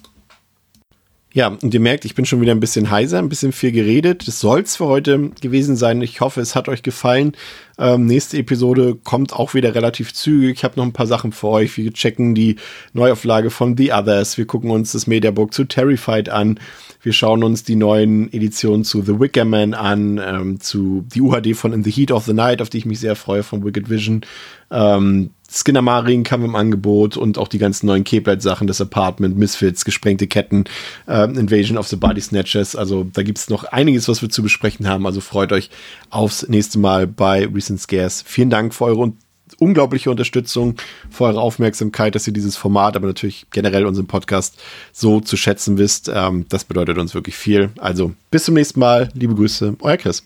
Ja, und ihr merkt, ich bin schon wieder ein bisschen heiser, ein bisschen viel geredet. Das soll's für heute gewesen sein. Ich hoffe, es hat euch gefallen. Ähm, nächste Episode kommt auch wieder relativ zügig. Ich habe noch ein paar Sachen für euch. Wir checken die Neuauflage von The Others. Wir gucken uns das Mediabook zu Terrified an. Wir schauen uns die neuen Editionen zu The Wicker Man an, ähm, zu die UHD von In the Heat of the Night, auf die ich mich sehr freue, von Wicked Vision. Ähm, Skinner kam im Angebot und auch die ganzen neuen Keyblade-Sachen, das Apartment, Misfits, gesprengte Ketten, äh, Invasion of the Body Snatchers. Also da gibt's noch einiges, was wir zu besprechen haben. Also freut euch aufs nächste Mal bei Recent Scares. Vielen Dank für eure unglaubliche Unterstützung, für eure Aufmerksamkeit, dass ihr dieses Format, aber natürlich generell unseren Podcast so zu schätzen wisst. Ähm, das bedeutet uns wirklich viel. Also bis zum nächsten Mal. Liebe Grüße, euer Chris.